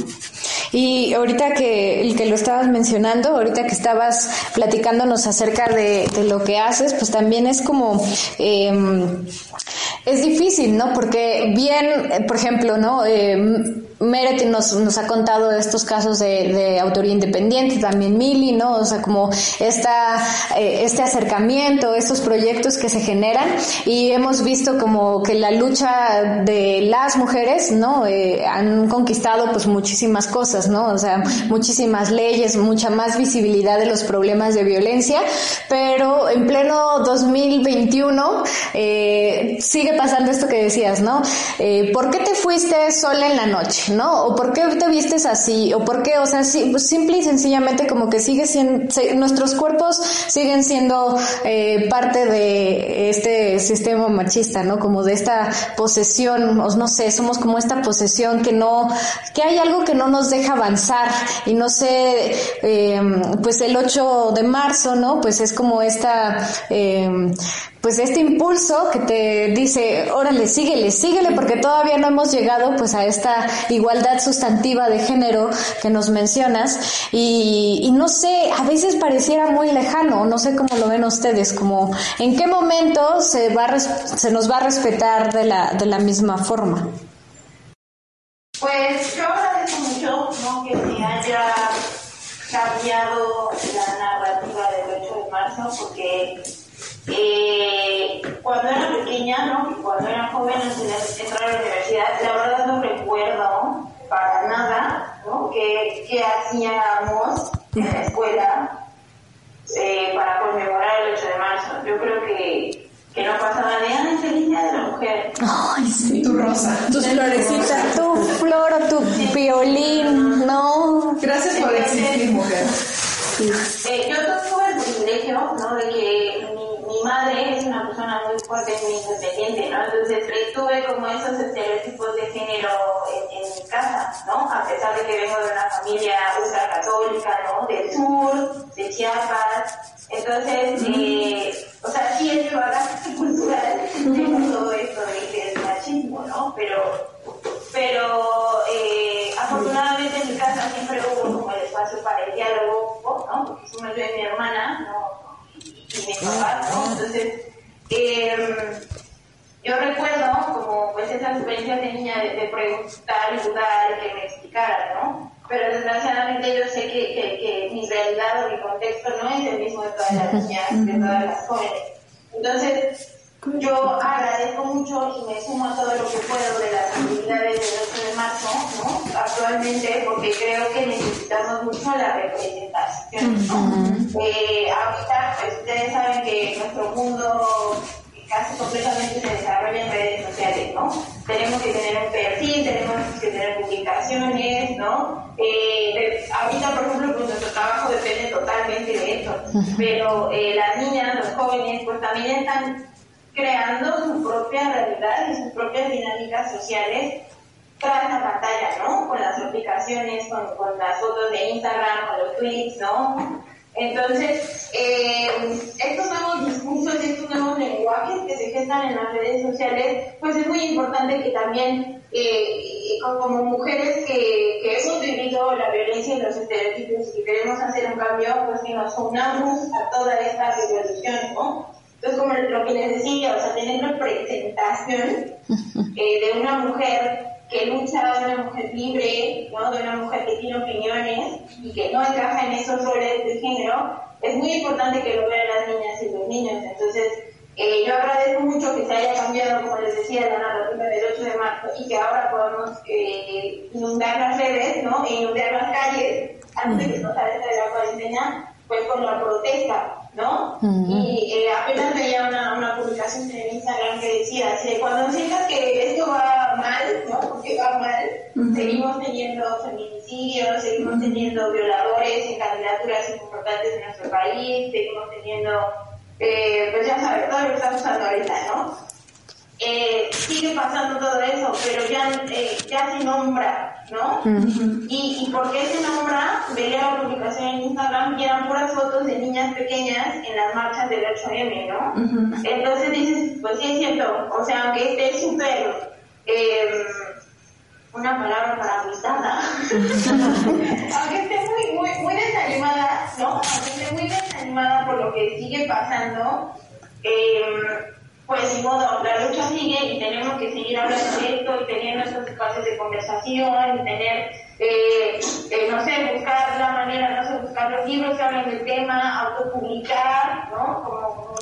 Y ahorita que, que lo estabas mencionando, ahorita que estabas platicándonos acerca de, lo que haces, pues también es como... Eh, es difícil, ¿no? Porque bien, por ejemplo, ¿no? Eh, Meret nos, nos ha contado estos casos de, de, autoría independiente, también Mili, ¿no? O sea, como esta, eh, este acercamiento, estos proyectos que se generan y hemos visto como que la lucha de las mujeres, ¿no? Eh, han conquistado pues muchísimas cosas, ¿no? O sea, muchísimas leyes, mucha más visibilidad de los problemas de violencia, pero en pleno 2021 eh, sigue pasando esto que decías, ¿no? Eh, ¿Por qué te fuiste sola en la noche? ¿no? O por qué te vistes así, o por qué, o sea, simple y sencillamente como que sigue siendo, nuestros cuerpos siguen siendo eh, parte de este sistema machista, ¿no? Como de esta posesión, no sé, somos como esta posesión que no, que hay algo que no nos deja avanzar y no sé, eh, pues el 8 de marzo, ¿no? Pues es como esta, eh, pues este impulso que te dice, órale, síguele, síguele, porque todavía no hemos llegado pues a esta igualdad sustantiva de género que nos mencionas y, y no sé, a veces pareciera muy lejano, no sé cómo lo ven ustedes, como en qué momento se va a se nos va a respetar de la, de la misma forma. Pues yo agradezco mucho ¿no? Cambiado la narrativa del 8 de marzo porque eh, cuando era pequeña, ¿no? cuando era joven antes de entrar a la universidad, la verdad no recuerdo para nada ¿no? qué hacíamos en la escuela eh, para conmemorar el 8 de marzo. Yo creo que, que no pasaba nada en feliz día de la mujer. Ay, sí. Tu rosa. Tus florecitas. Tu flor o tu violín, ¿no? Gracias por existir, mujer. Eh, yo tuve el privilegio, ¿no? De que madre es una persona muy fuerte, muy independiente, ¿no? Entonces tuve como esos estereotipos de género en, en, mi casa, ¿no? A pesar de que vengo de una familia ultracatólica, ¿no? Del sur, de Chiapas. Entonces, eh, o sea, sí es mi bagaje cultural, tengo todo esto de, del machismo, ¿no? Pero, pero eh, afortunadamente en mi casa siempre hubo como el espacio para el diálogo, ¿no? Porque yo y mi hermana, ¿no? Y, mi papá, ¿no? Entonces, eh, yo recuerdo como pues esa esas experiencias de niña de, preguntar y dudar, que me explicaran, ¿no? Pero desgraciadamente yo sé que, que, que, mi realidad o mi contexto no es el mismo de todas las niñas, de todas las jóvenes. Entonces, yo agradezco mucho y me sumo a todo lo que puedo de las actividades del 8 de marzo, ¿no? Actualmente, porque creo que necesitamos mucho la representación, ¿no? eh, ahorita, pues ustedes saben que nuestro mundo casi completamente se desarrolla en redes sociales, ¿no? Tenemos que tener un perfil, tenemos que tener publicaciones, ¿no? Eh, ahorita, por ejemplo, pues nuestro trabajo depende totalmente de esto, pero eh, las niñas, los jóvenes, pues también están creando su propia realidad y sus propias dinámicas sociales tras la pantalla, ¿no? Con las aplicaciones, con, con las fotos de Instagram, con los tweets, ¿no? Entonces, eh, estos nuevos discursos y estos nuevos lenguajes que se gestan en las redes sociales, pues es muy importante que también, eh, como mujeres que, que, hemos vivido la violencia y los estereotipos y que queremos hacer un cambio, pues que nos unamos a toda esta revolución, ¿no? Entonces, como lo que les decía, o sea, tener representación eh, de una mujer que lucha, de una mujer libre, ¿no? de una mujer que tiene opiniones y que no encaja en esos roles de género, es muy importante que lo vean las niñas y los niños. Entonces, eh, yo agradezco mucho que se haya cambiado, como les decía, la narrativa del 8 de marzo y que ahora podamos eh, inundar las redes, ¿no? E inundar las calles antes de que nos de la cuarentena, pues con la protesta. ¿No? Y eh, apenas veía una, una publicación en Instagram que decía, cuando sientas que esto va mal, ¿no? Porque va mal, seguimos teniendo feminicidios, seguimos teniendo violadores en candidaturas importantes en nuestro país, seguimos teniendo, eh, pues ya sabes, todo lo que está pasando ahorita, ¿no? Eh, sigue pasando todo eso, pero ya, eh, ya se nombra, ¿no? y, y por qué se nombra, veía la publicación en Instagram y eran puras fotos de niñas pequeñas en las marchas del 8M, ¿no? Entonces dices, pues sí es cierto, o sea, aunque esté súper, eh, una palabra para agitada, aunque esté muy, muy, muy desanimada, ¿no? Aunque esté muy desanimada por lo que sigue pasando, eh, pues ni modo, la lucha sigue y tenemos que seguir hablando de esto y teniendo estos espacios de conversación y tener, eh, eh, no sé, buscar la manera, no sé, buscar los libros que hablan del tema, autopublicar, ¿no? Como, como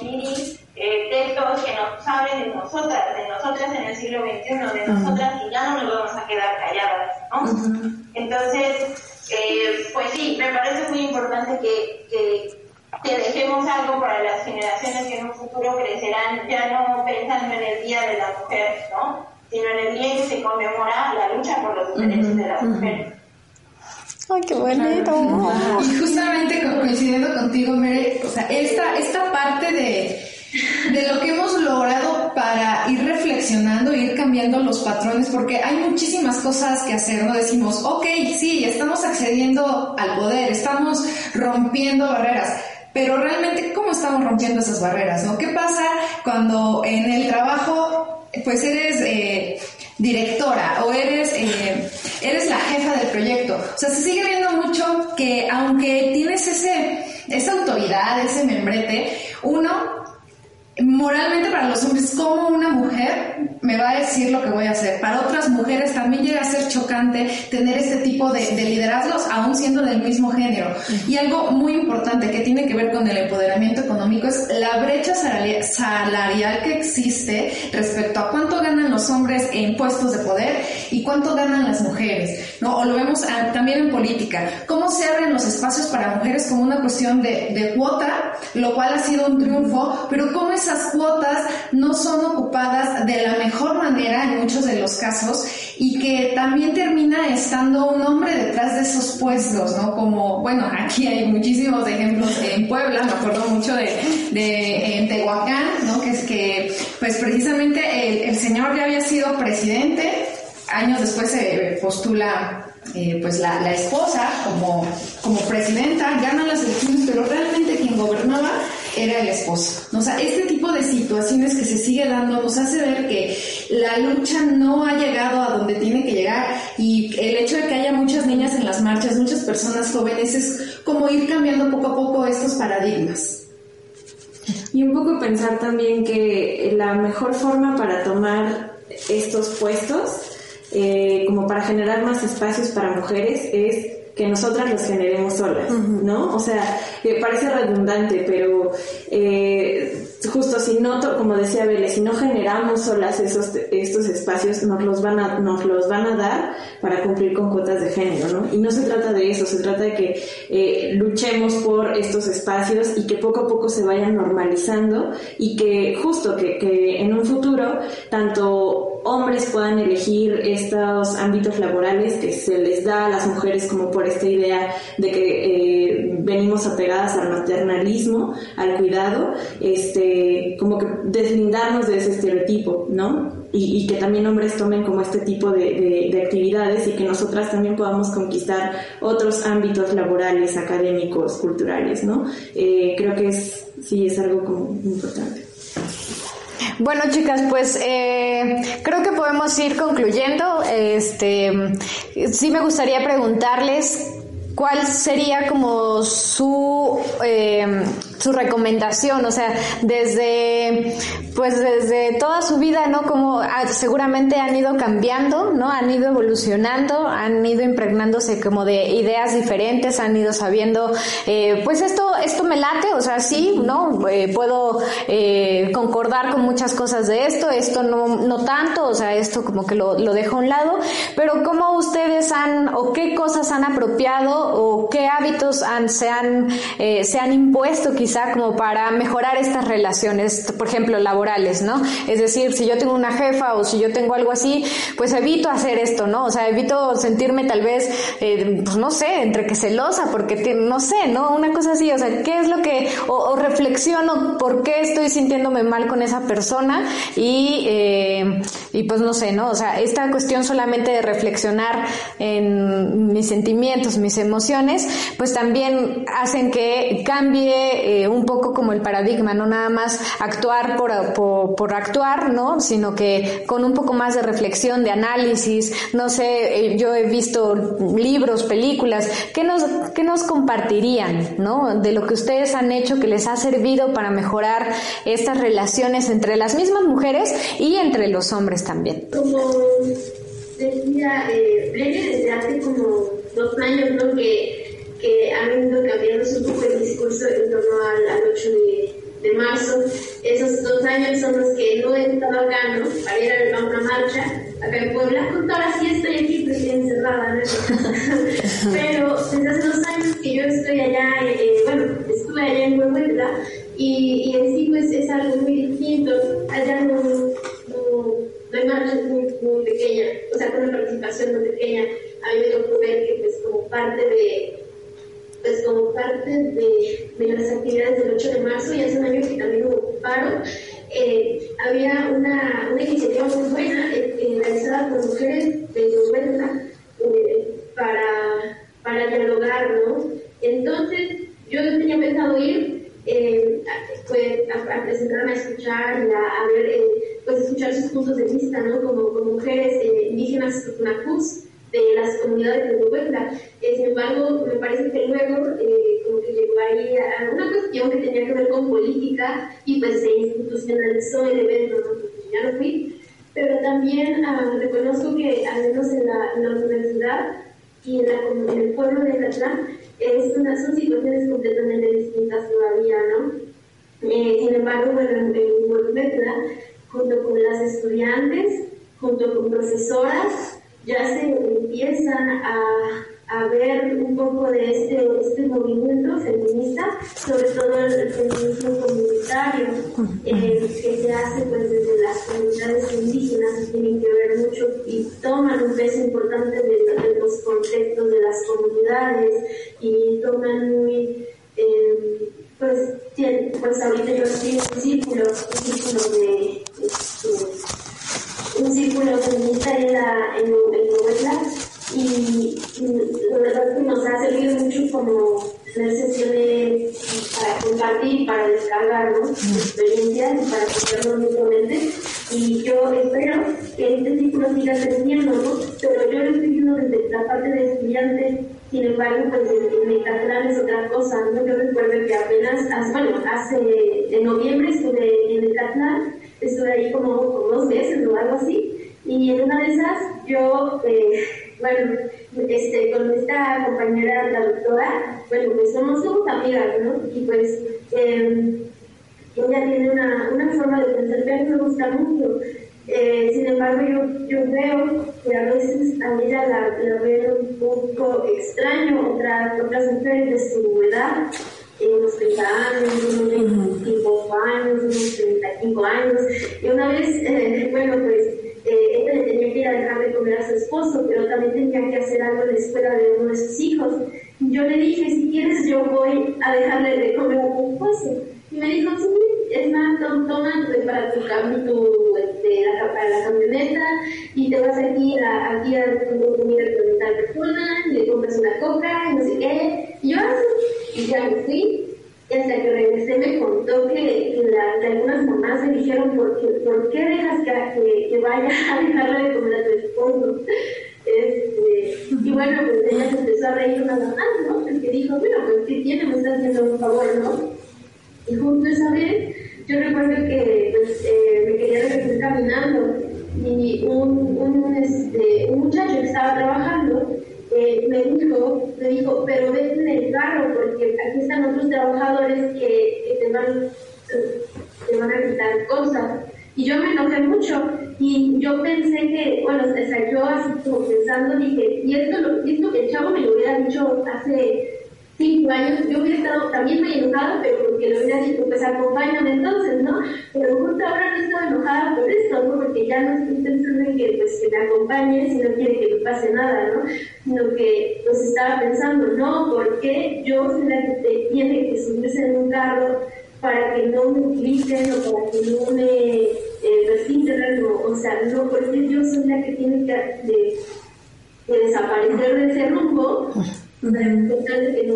eh, textos que nos hablen de nosotras, de nosotras en el siglo XXI, de nosotras y ya no nos vamos a quedar calladas, ¿no? Entonces, pues sí, me parece muy importante que, que que dejemos algo para las generaciones que en un futuro crecerán ya no pensando en el Día de la Mujer, ¿no? sino en el día en que se conmemora la lucha por los derechos de las mujeres. ¡Ay, qué bonito! Y justamente coincidiendo contigo, Mary, o sea, esta, esta parte de, de lo que hemos logrado para ir reflexionando, ir cambiando los patrones, porque hay muchísimas cosas que hacer, ¿no? Decimos, ok, sí, estamos accediendo al poder, estamos rompiendo barreras, pero realmente, ¿cómo estamos rompiendo esas barreras? ¿no? ¿Qué pasa cuando en el trabajo, pues eres eh, directora o eres, eh, eres la jefa del proyecto? O sea, se sigue viendo mucho que aunque tienes ese, esa autoridad, ese membrete, uno moralmente para los hombres, ¿cómo una mujer me va a decir lo que voy a hacer? Para otras mujeres también llega a ser chocante tener este tipo de, liderazgos, aún siendo del mismo género. Y algo muy importante que tiene que ver con el empoderamiento económico es la brecha salarial que existe respecto a cuánto ganan los hombres en puestos de poder y cuánto ganan las mujeres, ¿no? O lo vemos también en política. ¿Cómo se abren los espacios para mujeres como una cuestión de, de cuota, lo cual ha sido un triunfo, pero cómo es esas cuotas no son ocupadas de la mejor manera en muchos de los casos y que también termina estando un hombre detrás de esos puestos, ¿no? Como, bueno, aquí hay muchísimos ejemplos en Puebla, me acuerdo mucho de, de en Tehuacán, ¿no? Que es que, pues precisamente el, señor ya había sido presidente, años después se postula eh, pues la, la, esposa como, como presidenta, gana las elecciones, pero realmente quien gobernaba era el esposo. O sea, este tipo de situaciones que se sigue dando nos hace ver que la lucha no ha llegado a donde tiene que llegar y el hecho de que haya muchas niñas en las marchas, muchas personas jóvenes, es como ir cambiando poco a poco estos paradigmas. Y un poco pensar también que la mejor forma para tomar estos puestos, eh, como para generar más espacios para mujeres, es que nosotras los generemos solas, ¿no? O sea, parece redundante, pero eh, justo si no, como decía Vélez, si no generamos solas esos, estos espacios, nos los van a, nos los van a dar para cumplir con cuotas de género, ¿no? Y no se trata de eso, se trata de que eh, luchemos por estos espacios y que poco a poco se vayan normalizando y que justo que, que en un futuro tanto hombres puedan elegir estos ámbitos laborales que se les da a las mujeres como por esta idea de que eh, venimos apegadas al maternalismo, al cuidado, este, como que deslindarnos de ese estereotipo, ¿no? Y, que también hombres tomen como este tipo de, actividades y que nosotras también podamos conquistar otros ámbitos laborales, académicos, culturales, ¿no? Eh, creo que es, sí, es algo como importante. Bueno, chicas, pues eh, creo que podemos ir concluyendo. Este, sí me gustaría preguntarles cuál sería como su eh, su recomendación, o sea, desde pues desde toda su vida, ¿no? Como ah, seguramente han ido cambiando, ¿no? Han ido evolucionando, han ido impregnándose como de ideas diferentes, han ido sabiendo, eh, pues esto esto me late, o sea, sí, ¿no? Eh, puedo eh, concordar con muchas cosas de esto, esto no no tanto, o sea, esto como que lo, lo dejo a un lado, pero cómo ustedes han o qué cosas han apropiado o qué hábitos han se han se han impuesto quizás como para mejorar estas relaciones, por ejemplo, laborales, ¿no? Es decir, si yo tengo una jefa o si yo tengo algo así, pues evito hacer esto, ¿no? O sea, evito sentirme tal vez, eh, pues no sé, entre que celosa, porque no sé, ¿no? Una cosa así, o sea, ¿qué es lo que, o, reflexiono por qué estoy sintiéndome mal con esa persona y, eh, y pues no sé, ¿no? O sea, esta cuestión solamente de reflexionar en mis sentimientos, mis emociones, pues también hacen que cambie eh, un poco como el paradigma, no nada más actuar por, por, actuar, ¿no? Sino que con un poco más de reflexión, de análisis, no sé, eh, yo he visto libros, películas, ¿qué nos, qué nos compartirían, ¿no? De lo que ustedes han hecho que les ha servido para mejorar estas relaciones entre las mismas mujeres y entre los hombres también. Como decía eh, desde hace como dos años, ¿no? Que que han ido cambiando un poco el discurso en torno al, 8 de, marzo. Esos dos años son los que no he estado acá, ¿no? Para ir a una marcha acá en Puebla. Justo ahora sí estoy aquí, pero estoy encerrada, ¿no? pero desde hace dos años que yo estoy allá, eh, bueno, estuve allá en Puebla y, y en sí pues es algo muy distinto. Allá no, este, con esta compañera, la doctora, bueno, pues somos, somos amigas, ¿no? Y pues eh, ella tiene una, una forma de pensar que a mí me gusta mucho. Eh, sin embargo, yo, yo veo que a veces a ella la, la veo un poco extraño, otras, otras mujeres de su edad, unos 30 años, unos 25 años, unos 35 años. Y una vez, eh, bueno, pues eh, ella le tenía que ir a dejar de comer a su esposo, pero también tenía que hacer algo en la escuela de uno de sus hijos. Yo le dije, si quieres, yo voy a dejarle de comer a tu esposo. Y me dijo, sí, es más, toma para tu, tu este, la, para la camioneta y te vas aquí a, aquí a comida con tal persona, y le compras una coca y no sé qué. Y yo así, y ya me fui. Y hasta que regresé me contó que, algunas mamás me dijeron, ¿por qué, ¿por qué dejas que, que, vaya a dejarle de comer a tu esposo? Este, y bueno, pues ella se empezó a reír una más, ¿no? Porque dijo, bueno, pues ¿qué tiene? Me está haciendo un favor, ¿no? Y justo esa vez, yo recuerdo que pues, eh, me quería regresar caminando y un, un, este, un muchacho que estaba trabajando eh, me dijo, me dijo, pero vete en el carro porque aquí están otros trabajadores que, te, van, te van a quitar cosas. Y yo me enojé mucho y yo pensé que, bueno, o sea, yo así como pensando dije, y esto, lo, esto que el chavo me lo hubiera dicho hace cinco años, yo hubiera estado también muy enojada, pero porque le hubiera dicho, pues acompáñame entonces, ¿no? Pero justo ahora no estoy enojada por esto, ¿no? Porque ya no estoy pensando en que, pues, que me acompañe si no quiere que me pase nada, ¿no? Sino que, pues, estaba pensando, no, ¿por qué yo soy la que tiene que subirse en un carro para que no me utilicen o para que no me eh, o, sea, no, porque yo soy la que tiene que de, de desaparecer de ese rumbo que no,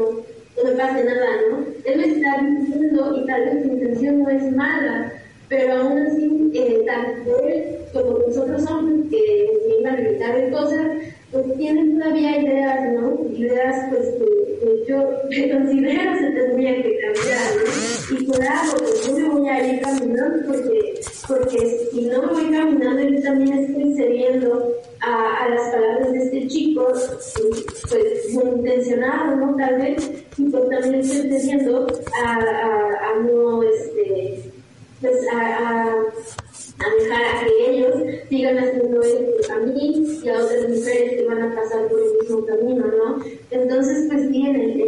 no me pase nada, ¿no? Él me está diciendo, y tal vez mi intención no es mala, pero aún así, eh, tanto como nosotros hombres que iban a gritar cosas, pues tienen todavía ideas, ¿no? Ideas, pues, que, yo que considero se tendrían que cambiar, ¿no? Y claro, pues yo me voy a ir caminando porque, porque si no me voy caminando, yo también estoy cediendo a, las palabras de este chico, pues, muy intencionado, ¿no? Tal vez, y pues también estoy cediendo a, a, a no, este, pues, a a dejar a que ellos sigan haciendo a mí y a otras mujeres que van a pasar por el mismo camino, ¿no? Entonces, pues bien, en,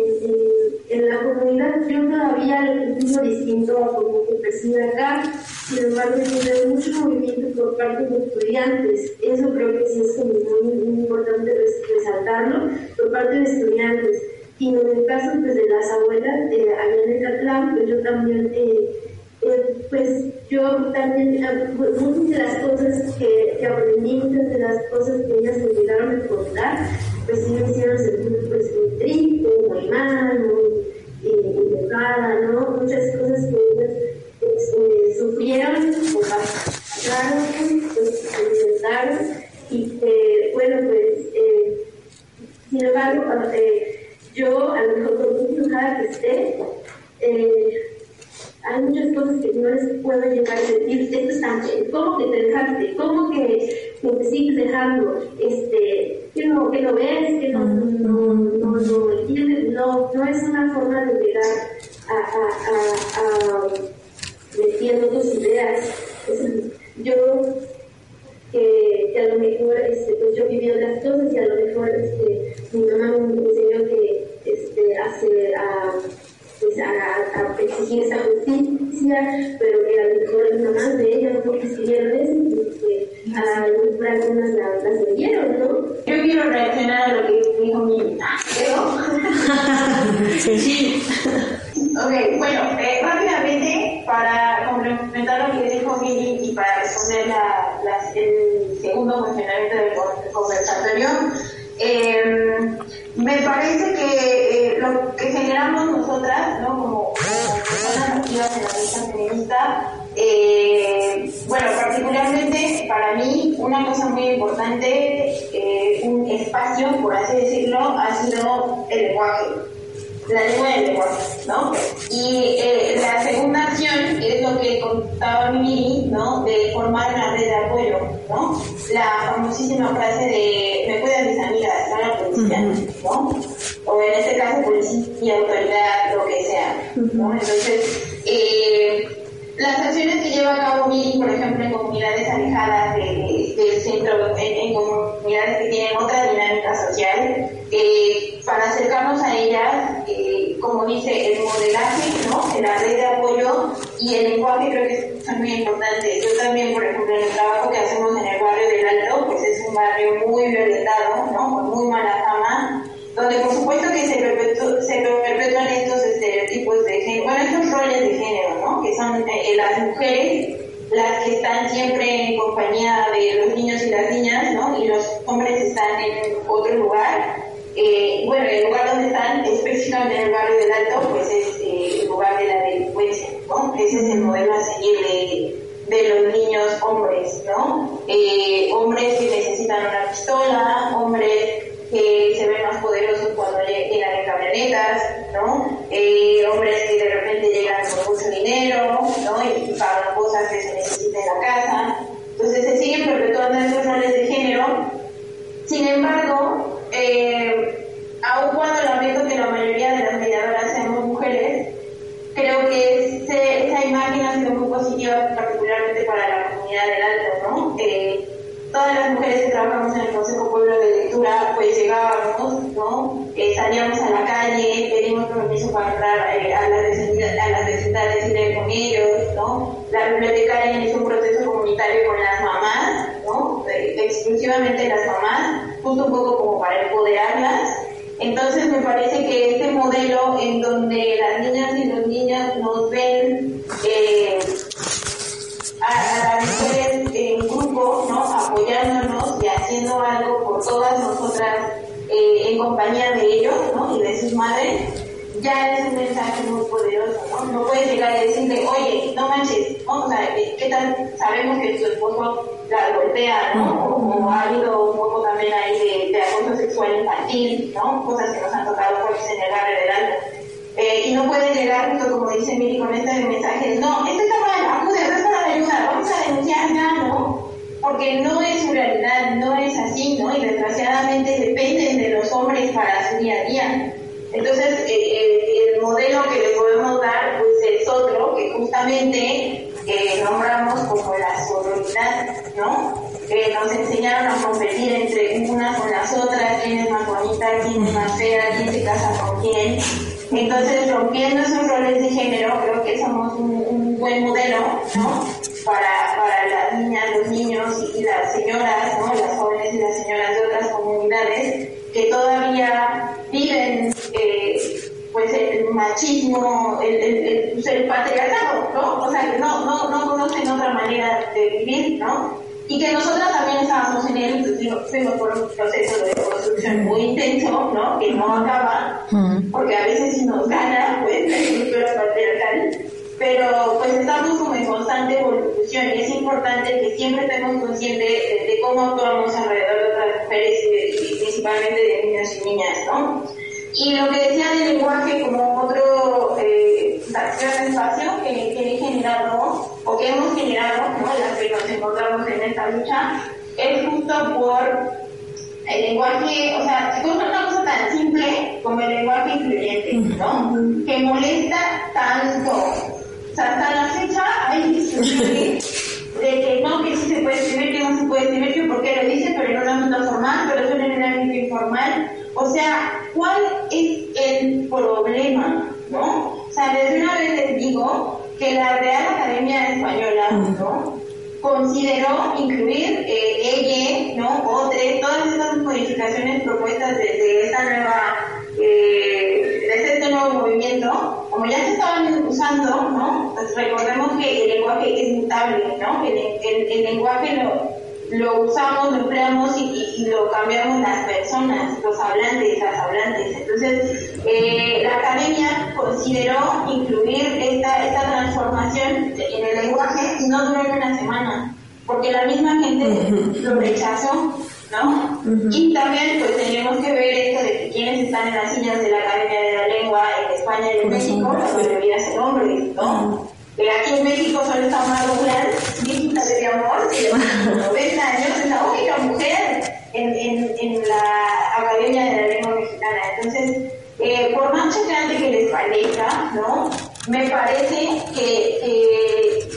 en, la comunidad yo todavía lo percibo distinto a como que percibe acá, sin embargo, tiene mucho movimiento por parte de estudiantes, eso creo que sí es como muy, muy importante resaltarlo, por parte de estudiantes. Y en el caso pues, de las abuelas, eh, allá en el Catlán, pues yo también... Eh, eh, pues yo también, eh, muchas de las cosas que, aprendí, muchas de las cosas que ellas me llegaron a contar, pues sí me hicieron sentir pues muy triste, muy mal, muy enojada, ¿no? Muchas cosas que ellas este, sufrieron o pasaron, pues experimentaron y que, bueno, pues, eh, sin embargo, yo a lo mejor muy enojada que esté, eh, hay muchas cosas que no les puedo llegar a decir, esto está bien, ¿cómo que te dejaste? ¿Cómo que, te sigues dejando? Este, que no, que no ves, que no, no, no, no entiendes, no, no es una forma de llegar a, a, a, a metiendo tus ideas. yo que, que, a lo mejor este, pues yo viví otras cosas y a lo mejor este, mi mamá me enseñó que este, hace a pues, a, a, exigir esa justicia, pero que a lo mejor no más de ella, porque si viernes, que a algunas las, las leyeron, ¿no? Yo quiero reaccionar a lo que dijo mi sí. ok, bueno, eh, rápidamente, para complementar lo que dijo Mili y para responder la, la, el segundo cuestionamiento del conversatorio, eh, me parece que eh, lo que generamos nosotras, ¿no? como, personas activas en la lucha feminista, eh, bueno, particularmente para mí, una cosa muy importante, eh, un espacio, por así decirlo, ha sido. El lenguaje la lengua del lenguaje, ¿no? Y la segunda acción es lo que contaba Mimi, ¿no? De formar una red de apoyo, ¿no? La famosísima frase de me cuidan la policía, ¿no? O en este caso policía, autoridad, lo que sea, ¿no? Entonces, eh, las acciones que lleva a cabo Miri, por ejemplo, en comunidades alejadas del centro, en, comunidades que tienen otra dinámica social, eh, para acercarnos a ellas, eh, como dice, el modelaje, ¿no? la red de apoyo y el lenguaje creo que son muy importantes. Yo también, por ejemplo, en el trabajo que hacemos en el barrio del Alto, pues es un barrio muy violentado, ¿no? Con muy mala fama, donde por supuesto que se, perpetúan estos estereotipos de género, bueno, estos roles de género, ¿no? Que son eh, las mujeres las que están siempre en compañía de los niños y las niñas, ¿no? Y los hombres están en otro lugar. Eh, bueno, el lugar donde están, específicamente en el barrio del Alto, pues es eh, el lugar de la delincuencia, ¿no? Ese es el modelo a seguir de, de los niños hombres, ¿no? hombres que necesitan una pistola, hombres que se ven más poderosos cuando llegan en camionetas, ¿no? Eh, hombres que de repente llegan con mucho dinero, ¿no? Y pagan cosas que se necesitan en la casa. Entonces se siguen perpetuando esos roles de género. Sin embargo, eh, aun cuando lamento que la mayoría de las mediadoras seamos mujeres, creo que esa imagen ha sido muy positiva, particularmente para la comunidad del alto, ¿no? Todas las mujeres que trabajamos en el Consejo Pueblo de Lectura, pues llegábamos, ¿no? Eh, salíamos a la calle, pedimos permiso para entrar eh, a, las vecindades y leer con ellos, ¿no? La bibliotecaria hizo un proceso comunitario con las mamás, ¿no? exclusivamente las mamás, justo un poco como para empoderarlas. Entonces me parece que este modelo compañía de ellos ¿no? y de sus madres, ya es un mensaje muy poderoso, ¿no? No puedes llegar y decirle, oye, no manches, ¿no? o sea, ¿qué tal? Sabemos que tu esposo la golpea, ¿no? O, ha habido un poco también ahí de, de, acoso sexual infantil, ¿no? Cosas que nos han tocado por del alto. Eh, y no puedes llegar, justo como dice Miri, con este mensaje, no, esto está mal, acude, es para ayuda, vamos a denunciar ya, ¿no? Porque no es su realidad, no es así, ¿no? Y desgraciadamente dependen de los hombres para su día a día. Entonces, eh, el modelo que le podemos dar, pues es otro, que justamente eh, nombramos como la sororidad, ¿no? Nos enseñaron a competir entre unas con las otras, quién es más bonita, quién es más fea, quién se casa con quién entonces, rompiendo esos roles de género, creo que somos un, buen modelo, ¿no? Para, para las niñas, los niños y las señoras, ¿no? Las jóvenes y las señoras de otras comunidades que todavía viven, eh, pues, el machismo, el, el, pues, el, patriarcado, ¿no? O sea, que no, no, no conocen otra manera de vivir, ¿no? Y que nosotras también estábamos en él, entonces fuimos por un proceso de construcción muy intenso, ¿no? Que no acaba, porque a veces si nos gana, pues, la estructura patriarcal, pero pues estamos como en constante evolución y es importante que siempre estemos conscientes de, cómo actuamos alrededor de otras mujeres y, principalmente de niños y niñas, ¿no? Y lo que decía del lenguaje como otro eh, espacio que, que he generado o que hemos generado, ¿no? las que nos encontramos en esta lucha, es justo por el lenguaje, o sea, si una cosa tan simple como el lenguaje incluyente, ¿no? Que molesta tanto. O sea, hasta la fecha hay discusiones de que no, que sí se puede escribir, que no se puede escribir, que por qué lo dice, pero en un ámbito formal, pero eso en un ámbito informal. O sea, ¿cuál es el problema? ¿No? O sea, desde una vez les digo que la Real Academia Española, ¿no? consideró incluir eh, ella, ¿no? Otras, todas estas modificaciones propuestas desde esta nueva, eh, desde este nuevo movimiento, como ya se estaban usando, ¿no? Pues recordemos que el lenguaje es mutable, ¿no? El, el, el lenguaje lo, lo usamos, lo empleamos y, lo cambiamos las personas, los hablantes, las hablantes. Entonces, eh, la academia consideró incluir esta, esta transformación en el lenguaje y no duró una semana, porque la misma gente lo rechazó, ¿no? Y también pues tenemos que ver esto de que quienes están en las sillas de la Academia de la Lengua en España y en México, la mayoría son hombres, ¿no? Pero aquí en México solo está Margot Rural, viejita de amor, de 90 años, es la única mujer en, en, en la Academia de la Lengua Mexicana. Entonces, eh, por más grande que les parezca, ¿no? Me parece que eh,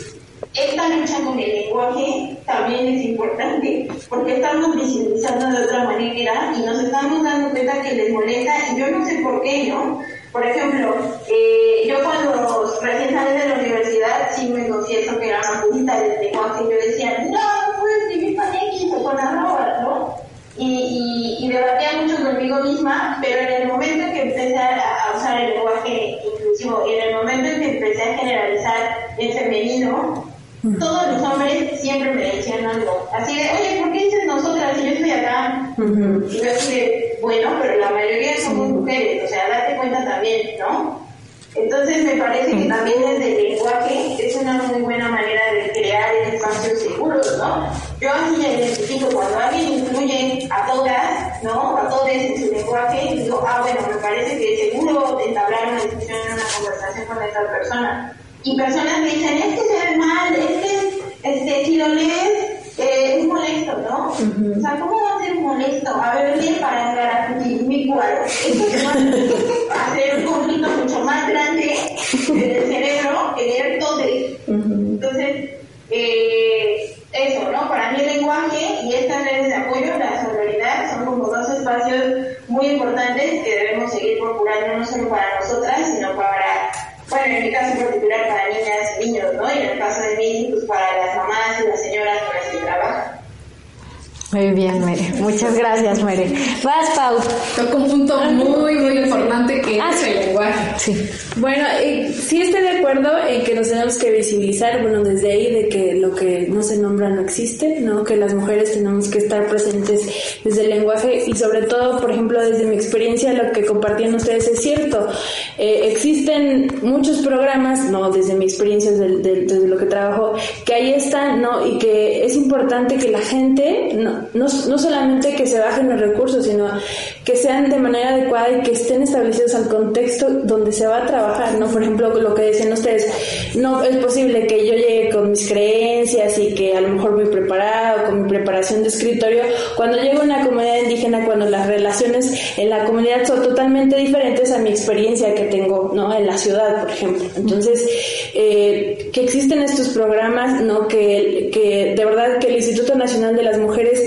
esta lucha con el lenguaje también es importante, porque estamos visibilizando de otra manera y nos estamos dando cuenta que les molesta, y yo no sé por qué, ¿no? Por ejemplo, eh, yo cuando recién salí de la universidad, sí me confieso que era una del lenguaje, yo decía, no, no puedo escribir con X o con arroba, ¿no? Y, y, debatía misma, pero en el momento en que empecé a, usar el lenguaje inclusivo y en el momento en que empecé a generalizar el femenino, todos los hombres siempre me decían algo. Así de, oye, ¿por qué dices nosotras si yo estoy acá? Y yo así de, bueno, pero la mayoría somos mujeres, o sea, date cuenta también, ¿no? Entonces me parece que también desde el lenguaje es una muy buena manera de crear espacios seguros, ¿no? Yo así identifico cuando alguien incluye a todas, ¿no? A todos en su lenguaje, digo, ah, bueno, me parece que es seguro entablar una discusión, una conversación con esta persona. Y personas me dicen, es que se ve mal, es que este, si lo lees eh, es molesto, ¿no? O sea, ¿cómo va a ser molesto? A ver, lee para entrar a mi cuadro. Esto se va a hacer un conflicto mucho más grande en el cerebro que leer todo. Entonces, eh, eso, ¿no? Para mí el lenguaje y estas redes de apoyo, la solidaridad, son como dos espacios muy importantes que debemos seguir procurando no solo para nosotras, sino para bueno, en mi caso en particular para niñas y niños, ¿no? Y en el caso de mí, pues para las mamás y las señoras con las que trabajan. Muy bien, Mere. Muchas gracias, Mere. Vas, Pau. Toca un punto muy, muy importante que ah, es el lenguaje. Sí. Bueno, eh, sí estoy de acuerdo en que nos tenemos que visibilizar, bueno, desde ahí de que lo que no se nombra no existe, ¿no? Que las mujeres tenemos que estar presentes desde el lenguaje y sobre todo, por ejemplo, desde mi experiencia, lo que compartían ustedes es cierto. Eh, existen muchos programas, no, desde mi experiencia, desde, desde lo que trabajo, que ahí están, ¿no? Y que es importante que la gente, ¿no? No, no solamente que se bajen los recursos, sino que sean de manera adecuada y que estén establecidos al contexto donde se va a trabajar, ¿no? Por ejemplo, lo que decían ustedes, no es posible que yo llegue con mis creencias y que a lo mejor muy preparado, con mi preparación de escritorio, cuando llego a una comunidad indígena, cuando las relaciones en la comunidad son totalmente diferentes a mi experiencia que tengo, ¿no? En la ciudad, por ejemplo. Entonces, eh, que existen estos programas, ¿no? Que, que de verdad que el Instituto Nacional de las Mujeres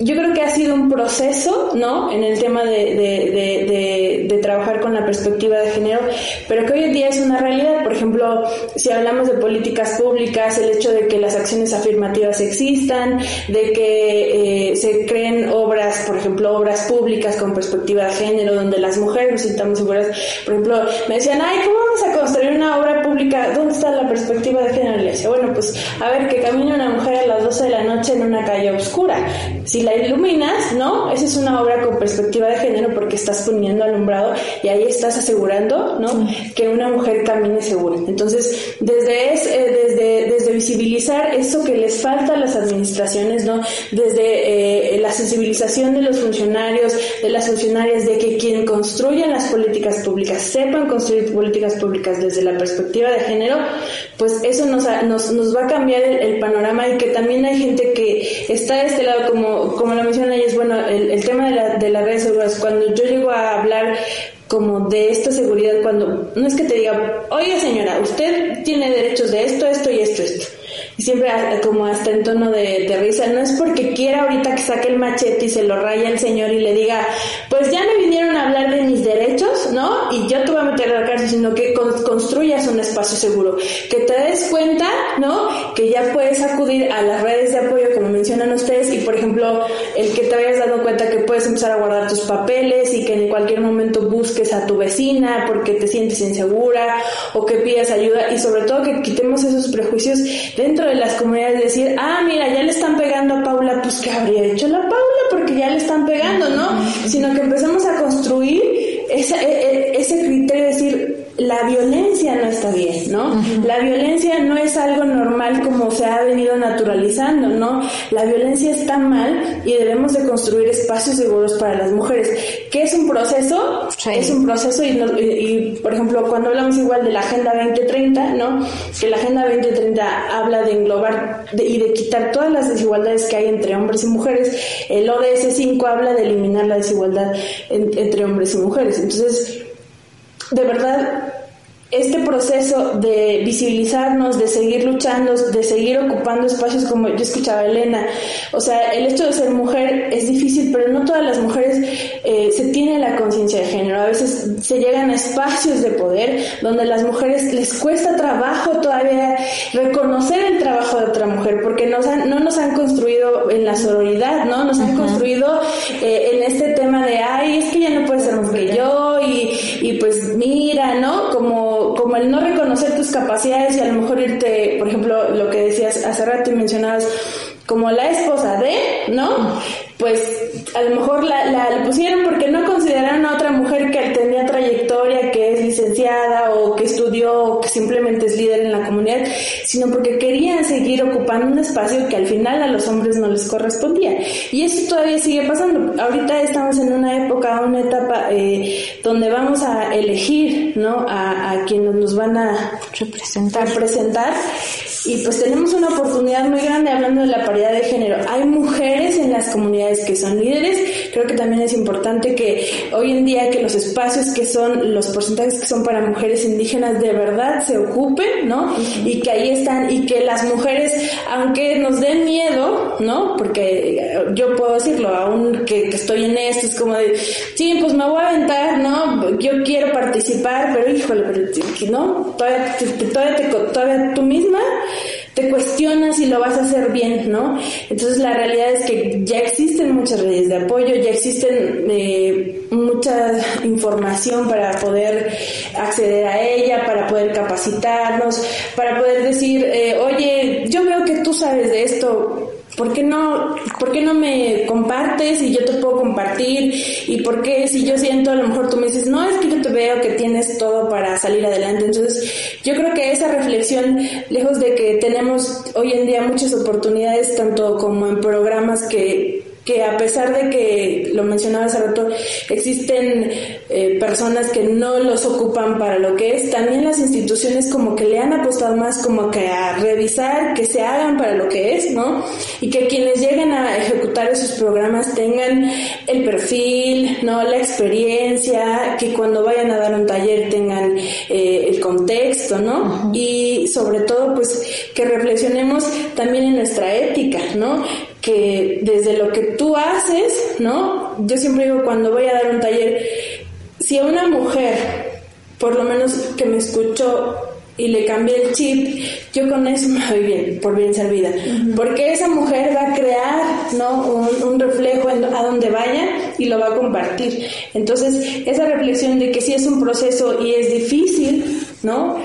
yo creo que ha sido un proceso, ¿no? En el tema de, trabajar con la perspectiva de género, pero que hoy en día es una realidad. Por ejemplo, si hablamos de políticas públicas, el hecho de que las acciones afirmativas existan, de que eh, se creen obras, por ejemplo, obras públicas con perspectiva de género, donde las mujeres nos sintamos seguras. Por ejemplo, me decían, ay, ¿cómo vamos a construir una obra pública? ¿Dónde está la perspectiva de género? Y decía, bueno, pues a ver, que camine una mujer a las 12 de la noche en una calle oscura. Si la iluminas, ¿no? Esa es una obra con perspectiva de género porque estás poniendo alumbrado y ahí estás asegurando, ¿no? Que una mujer camine segura. Entonces, desde, es, eh, desde, desde visibilizar eso que les falta a las administraciones, ¿no? Desde eh, la sensibilización de los funcionarios, de las funcionarias, de que quien construya las políticas públicas sepan construir políticas públicas desde la perspectiva de género, pues eso nos, nos, nos va a cambiar el, el panorama y que también hay gente que está de este lado como como lo mencionan ellos, bueno, el, tema de, la, de las redes seguras, cuando yo llego a hablar como de esta seguridad, cuando no es que te diga, oiga señora, usted tiene derechos de esto, esto y esto, esto siempre como hasta en tono de, risa, no es porque quiera ahorita que saque el machete y se lo raya el señor y le diga, pues ya me vinieron a hablar de mis derechos, ¿no? Y yo te voy a meter a la cárcel, sino que construyas un espacio seguro, que te des cuenta, ¿no? Que ya puedes acudir a las redes de apoyo, como mencionan ustedes, y por ejemplo, el que te hayas dado cuenta que puedes empezar a guardar tus papeles y que en cualquier momento busques a tu vecina porque te sientes insegura o que pidas ayuda y sobre todo que quitemos esos prejuicios dentro de las comunidades decir, ah, mira, ya le están pegando a Paula, pues ¿qué habría hecho la Paula? Porque ya le están pegando, ¿no? Sino que empezamos a construir ese, ese criterio de decir, la violencia no está bien, ¿no? La violencia no es algo normal como se ha venido naturalizando, ¿no? La violencia está mal y debemos de construir espacios seguros para las mujeres. ¿Qué es un proceso? Es un proceso y, por ejemplo, cuando hablamos igual de la Agenda 2030, ¿no? Que la Agenda 2030 habla de englobar y de quitar todas las desigualdades que hay entre hombres y mujeres. El ODS 5 habla de eliminar la desigualdad entre hombres y mujeres. Entonces, de verdad, este proceso de visibilizarnos, de seguir luchando, de seguir ocupando espacios como yo escuchaba a Elena, o sea, el hecho de ser mujer es difícil, pero no todas las mujeres eh, se tienen la conciencia de género. A veces se llegan a espacios de poder donde las mujeres les cuesta trabajo todavía reconocer el trabajo de otra mujer, porque nos no nos han construido en la sororidad, ¿no? Nos han construido eh, en este tema de, ay, es que ya no puede ser mujer que yo, y, y pues mira, ¿no? Como como, el no reconocer tus capacidades y a lo mejor irte, por ejemplo, lo que decías hace rato y mencionabas como la esposa de, ¿no? Pues a lo mejor la, la, pusieron porque no consideraron a otra mujer que tenía trayectoria, que es licenciada o que estudió o que simplemente es líder en la comunidad, sino porque querían seguir ocupando un espacio que al final a los hombres no les correspondía. Y eso todavía sigue pasando. Ahorita estamos en una época, una etapa eh, donde vamos a elegir, ¿no? A, a quienes nos van a representar. representar y pues tenemos una oportunidad muy grande hablando de la paridad de género. Hay mujeres en las comunidades que son líderes. Creo que también es importante que hoy en día que los espacios que son, los porcentajes que son para mujeres indígenas de verdad se ocupen, ¿no? Y que ahí están y que las mujeres, aunque nos den miedo, ¿no? Porque yo puedo decirlo, aún que, estoy en esto, es como de, sí, pues me voy a aventar, ¿no? Yo quiero participar, pero híjole, pero, ¿no? Todavía, todavía, te, todavía tú misma te cuestionas si lo vas a hacer bien, ¿no? Entonces la realidad es que ya existen muchas redes de apoyo, ya existen eh, mucha información para poder acceder a ella, para poder capacitarnos, para poder decir, eh, oye, yo veo que tú sabes de esto, ¿Por qué no, por qué no me compartes y yo te puedo compartir? ¿Y por qué si yo siento, a lo mejor tú me dices, no, es que yo te veo que tienes todo para salir adelante? Entonces, yo creo que esa reflexión, lejos de que tenemos hoy en día muchas oportunidades, tanto como en programas que que a pesar de que, lo mencionaba hace rato, existen eh, personas que no los ocupan para lo que es, también las instituciones como que le han apostado más como que a revisar que se hagan para lo que es, ¿no? Y que quienes lleguen a ejecutar esos programas tengan el perfil, ¿no? La experiencia, que cuando vayan a dar un taller tengan eh, el contexto, ¿no? Y sobre todo, pues, que reflexionemos también en nuestra ética, ¿no? Que desde lo que tú haces, ¿no? Yo siempre digo cuando voy a dar un taller, si a una mujer, por lo menos que me escuchó y le cambié el chip, yo con eso me voy bien, por bien servida. Porque esa mujer va a crear, ¿no? Un, reflejo a donde vaya y lo va a compartir. Entonces, esa reflexión de que sí es un proceso y es difícil, ¿no?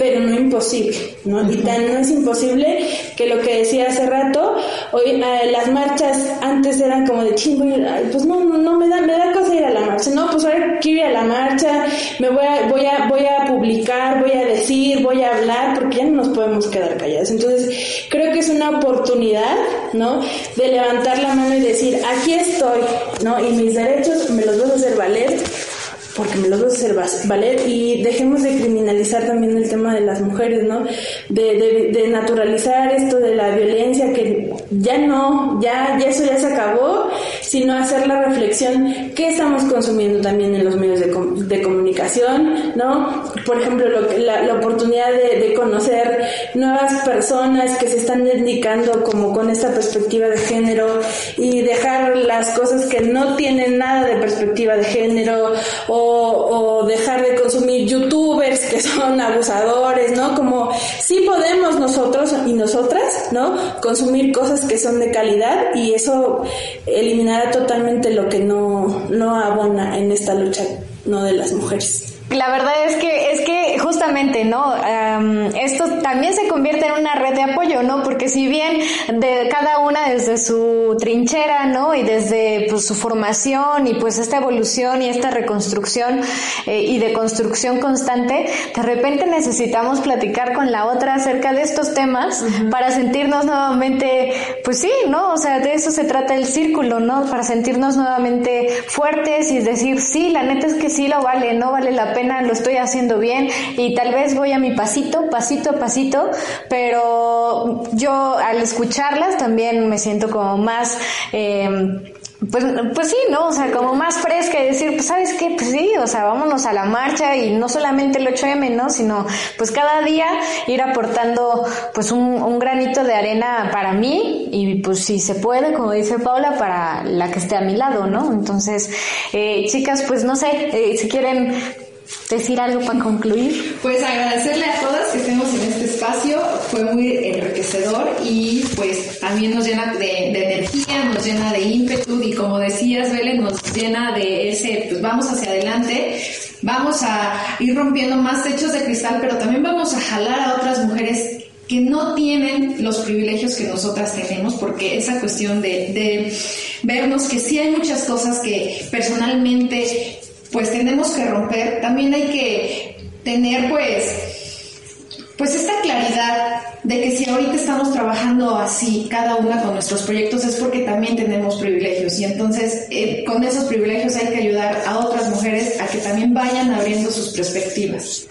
pero no imposible, ¿no? Y tan no es imposible que lo que decía hace rato, hoy eh, las marchas antes eran como de chingo, pues no, no me da, me da cosa ir a la marcha, no, pues ahora quiero ir a la marcha, me voy a, voy a, voy a publicar, voy a decir, voy a hablar, porque ya no nos podemos quedar callados. Entonces, creo que es una oportunidad, ¿no? De levantar la mano y decir, aquí estoy, ¿no? Y mis derechos me los voy a hacer valer porque me los va a hacer valer y dejemos de criminalizar también el tema de las mujeres, ¿no? De, de, naturalizar esto de la violencia que ya no, ya, ya eso ya se acabó, sino hacer la reflexión qué estamos consumiendo también en los medios de, comunicación, ¿no? Por ejemplo, lo, la, la oportunidad de, de conocer nuevas personas que se están dedicando como con esta perspectiva de género y dejar las cosas que no tienen nada de perspectiva de género o o, dejar de consumir youtubers que son abusadores, ¿no? Como sí podemos nosotros y nosotras, ¿no? Consumir cosas que son de calidad y eso eliminará totalmente lo que no, no abona en esta lucha, ¿no? De las mujeres. La verdad es que, es que justamente, ¿no? esto también se convierte en una red de apoyo, ¿no? Porque si bien de cada una desde su trinchera, ¿no? Y desde pues, su formación y pues esta evolución y esta reconstrucción eh, y de construcción constante, de repente necesitamos platicar con la otra acerca de estos temas para sentirnos nuevamente, pues sí, ¿no? O sea, de eso se trata el círculo, ¿no? Para sentirnos nuevamente fuertes y decir, sí, la neta es que sí lo vale, no vale la pena, lo estoy haciendo bien y tal vez voy a mi pasito, pasito a pasito, pero yo al escucharlas también me siento como más... Eh, pues, pues sí, ¿no? O sea, como más fresca y decir, pues sabes qué, pues sí, o sea, vámonos a la marcha y no solamente el 8M, ¿no? Sino pues cada día ir aportando pues un, un granito de arena para mí y pues si se puede, como dice Paula, para la que esté a mi lado, ¿no? Entonces, eh, chicas, pues no sé, eh, si quieren decir algo para concluir? Pues agradecerle a todas que estemos en este espacio, fue muy enriquecedor y pues también nos llena de, energía, nos llena de ímpetu y como decías, Belén, nos llena de ese, pues vamos hacia adelante, vamos a ir rompiendo más techos de cristal, pero también vamos a jalar a otras mujeres que no tienen los privilegios que nosotras tenemos, porque esa cuestión de, de vernos que sí hay muchas cosas que personalmente pues tenemos que romper, también hay que tener pues pues esta claridad de que si ahorita estamos trabajando así, cada una con nuestros proyectos, es porque también tenemos privilegios. Y entonces, eh, con esos privilegios hay que ayudar a otras mujeres a que también vayan abriendo sus perspectivas.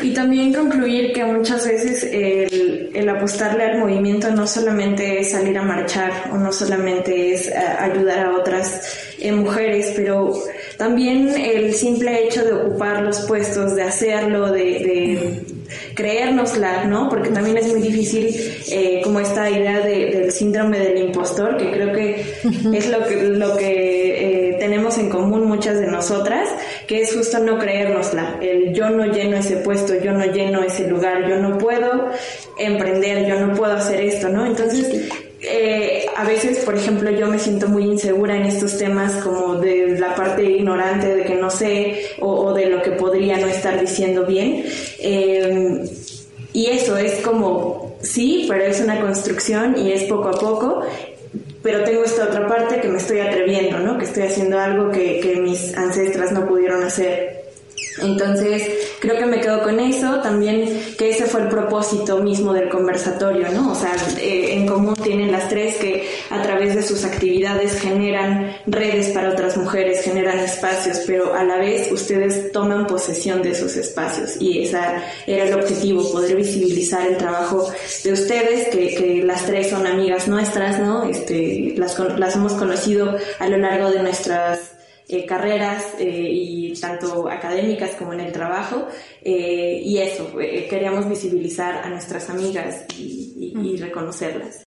Y también concluir que muchas veces el, el, apostarle al movimiento no solamente es salir a marchar o no solamente es eh, ayudar a otras eh, mujeres, pero también el simple hecho de ocupar los puestos, de hacerlo, de, de creérnosla, ¿no? Porque también es muy difícil eh, como esta idea del síndrome del impostor, que creo que es lo que, lo que eh, tenemos en común muchas de nosotras, que es justo no creérnosla, el yo no lleno ese puesto, yo no lleno ese lugar, yo no puedo emprender, yo no puedo hacer esto, ¿no? Entonces, eh, a veces, por ejemplo, yo me siento muy insegura en estos temas como de la parte ignorante de que no sé o, de lo que podría no estar diciendo bien. Eh, y eso es como, sí, pero es una construcción y es poco a poco. Pero tengo esta otra parte que me estoy atreviendo, ¿no? Que estoy haciendo algo que, que mis ancestras no pudieron hacer. Entonces, creo que me quedo con eso, también que ese fue el propósito mismo del conversatorio, ¿no? O sea, eh, en común tienen las tres que a través de sus actividades generan redes para otras mujeres, generan espacios, pero a la vez ustedes toman posesión de esos espacios y ese era el objetivo, poder visibilizar el trabajo de ustedes, que, que las tres son amigas nuestras, ¿no? Este, las, las hemos conocido a lo largo de nuestras eh, carreras eh, y tanto académicas como en el trabajo eh, y eso, queríamos visibilizar a nuestras amigas y reconocerlas.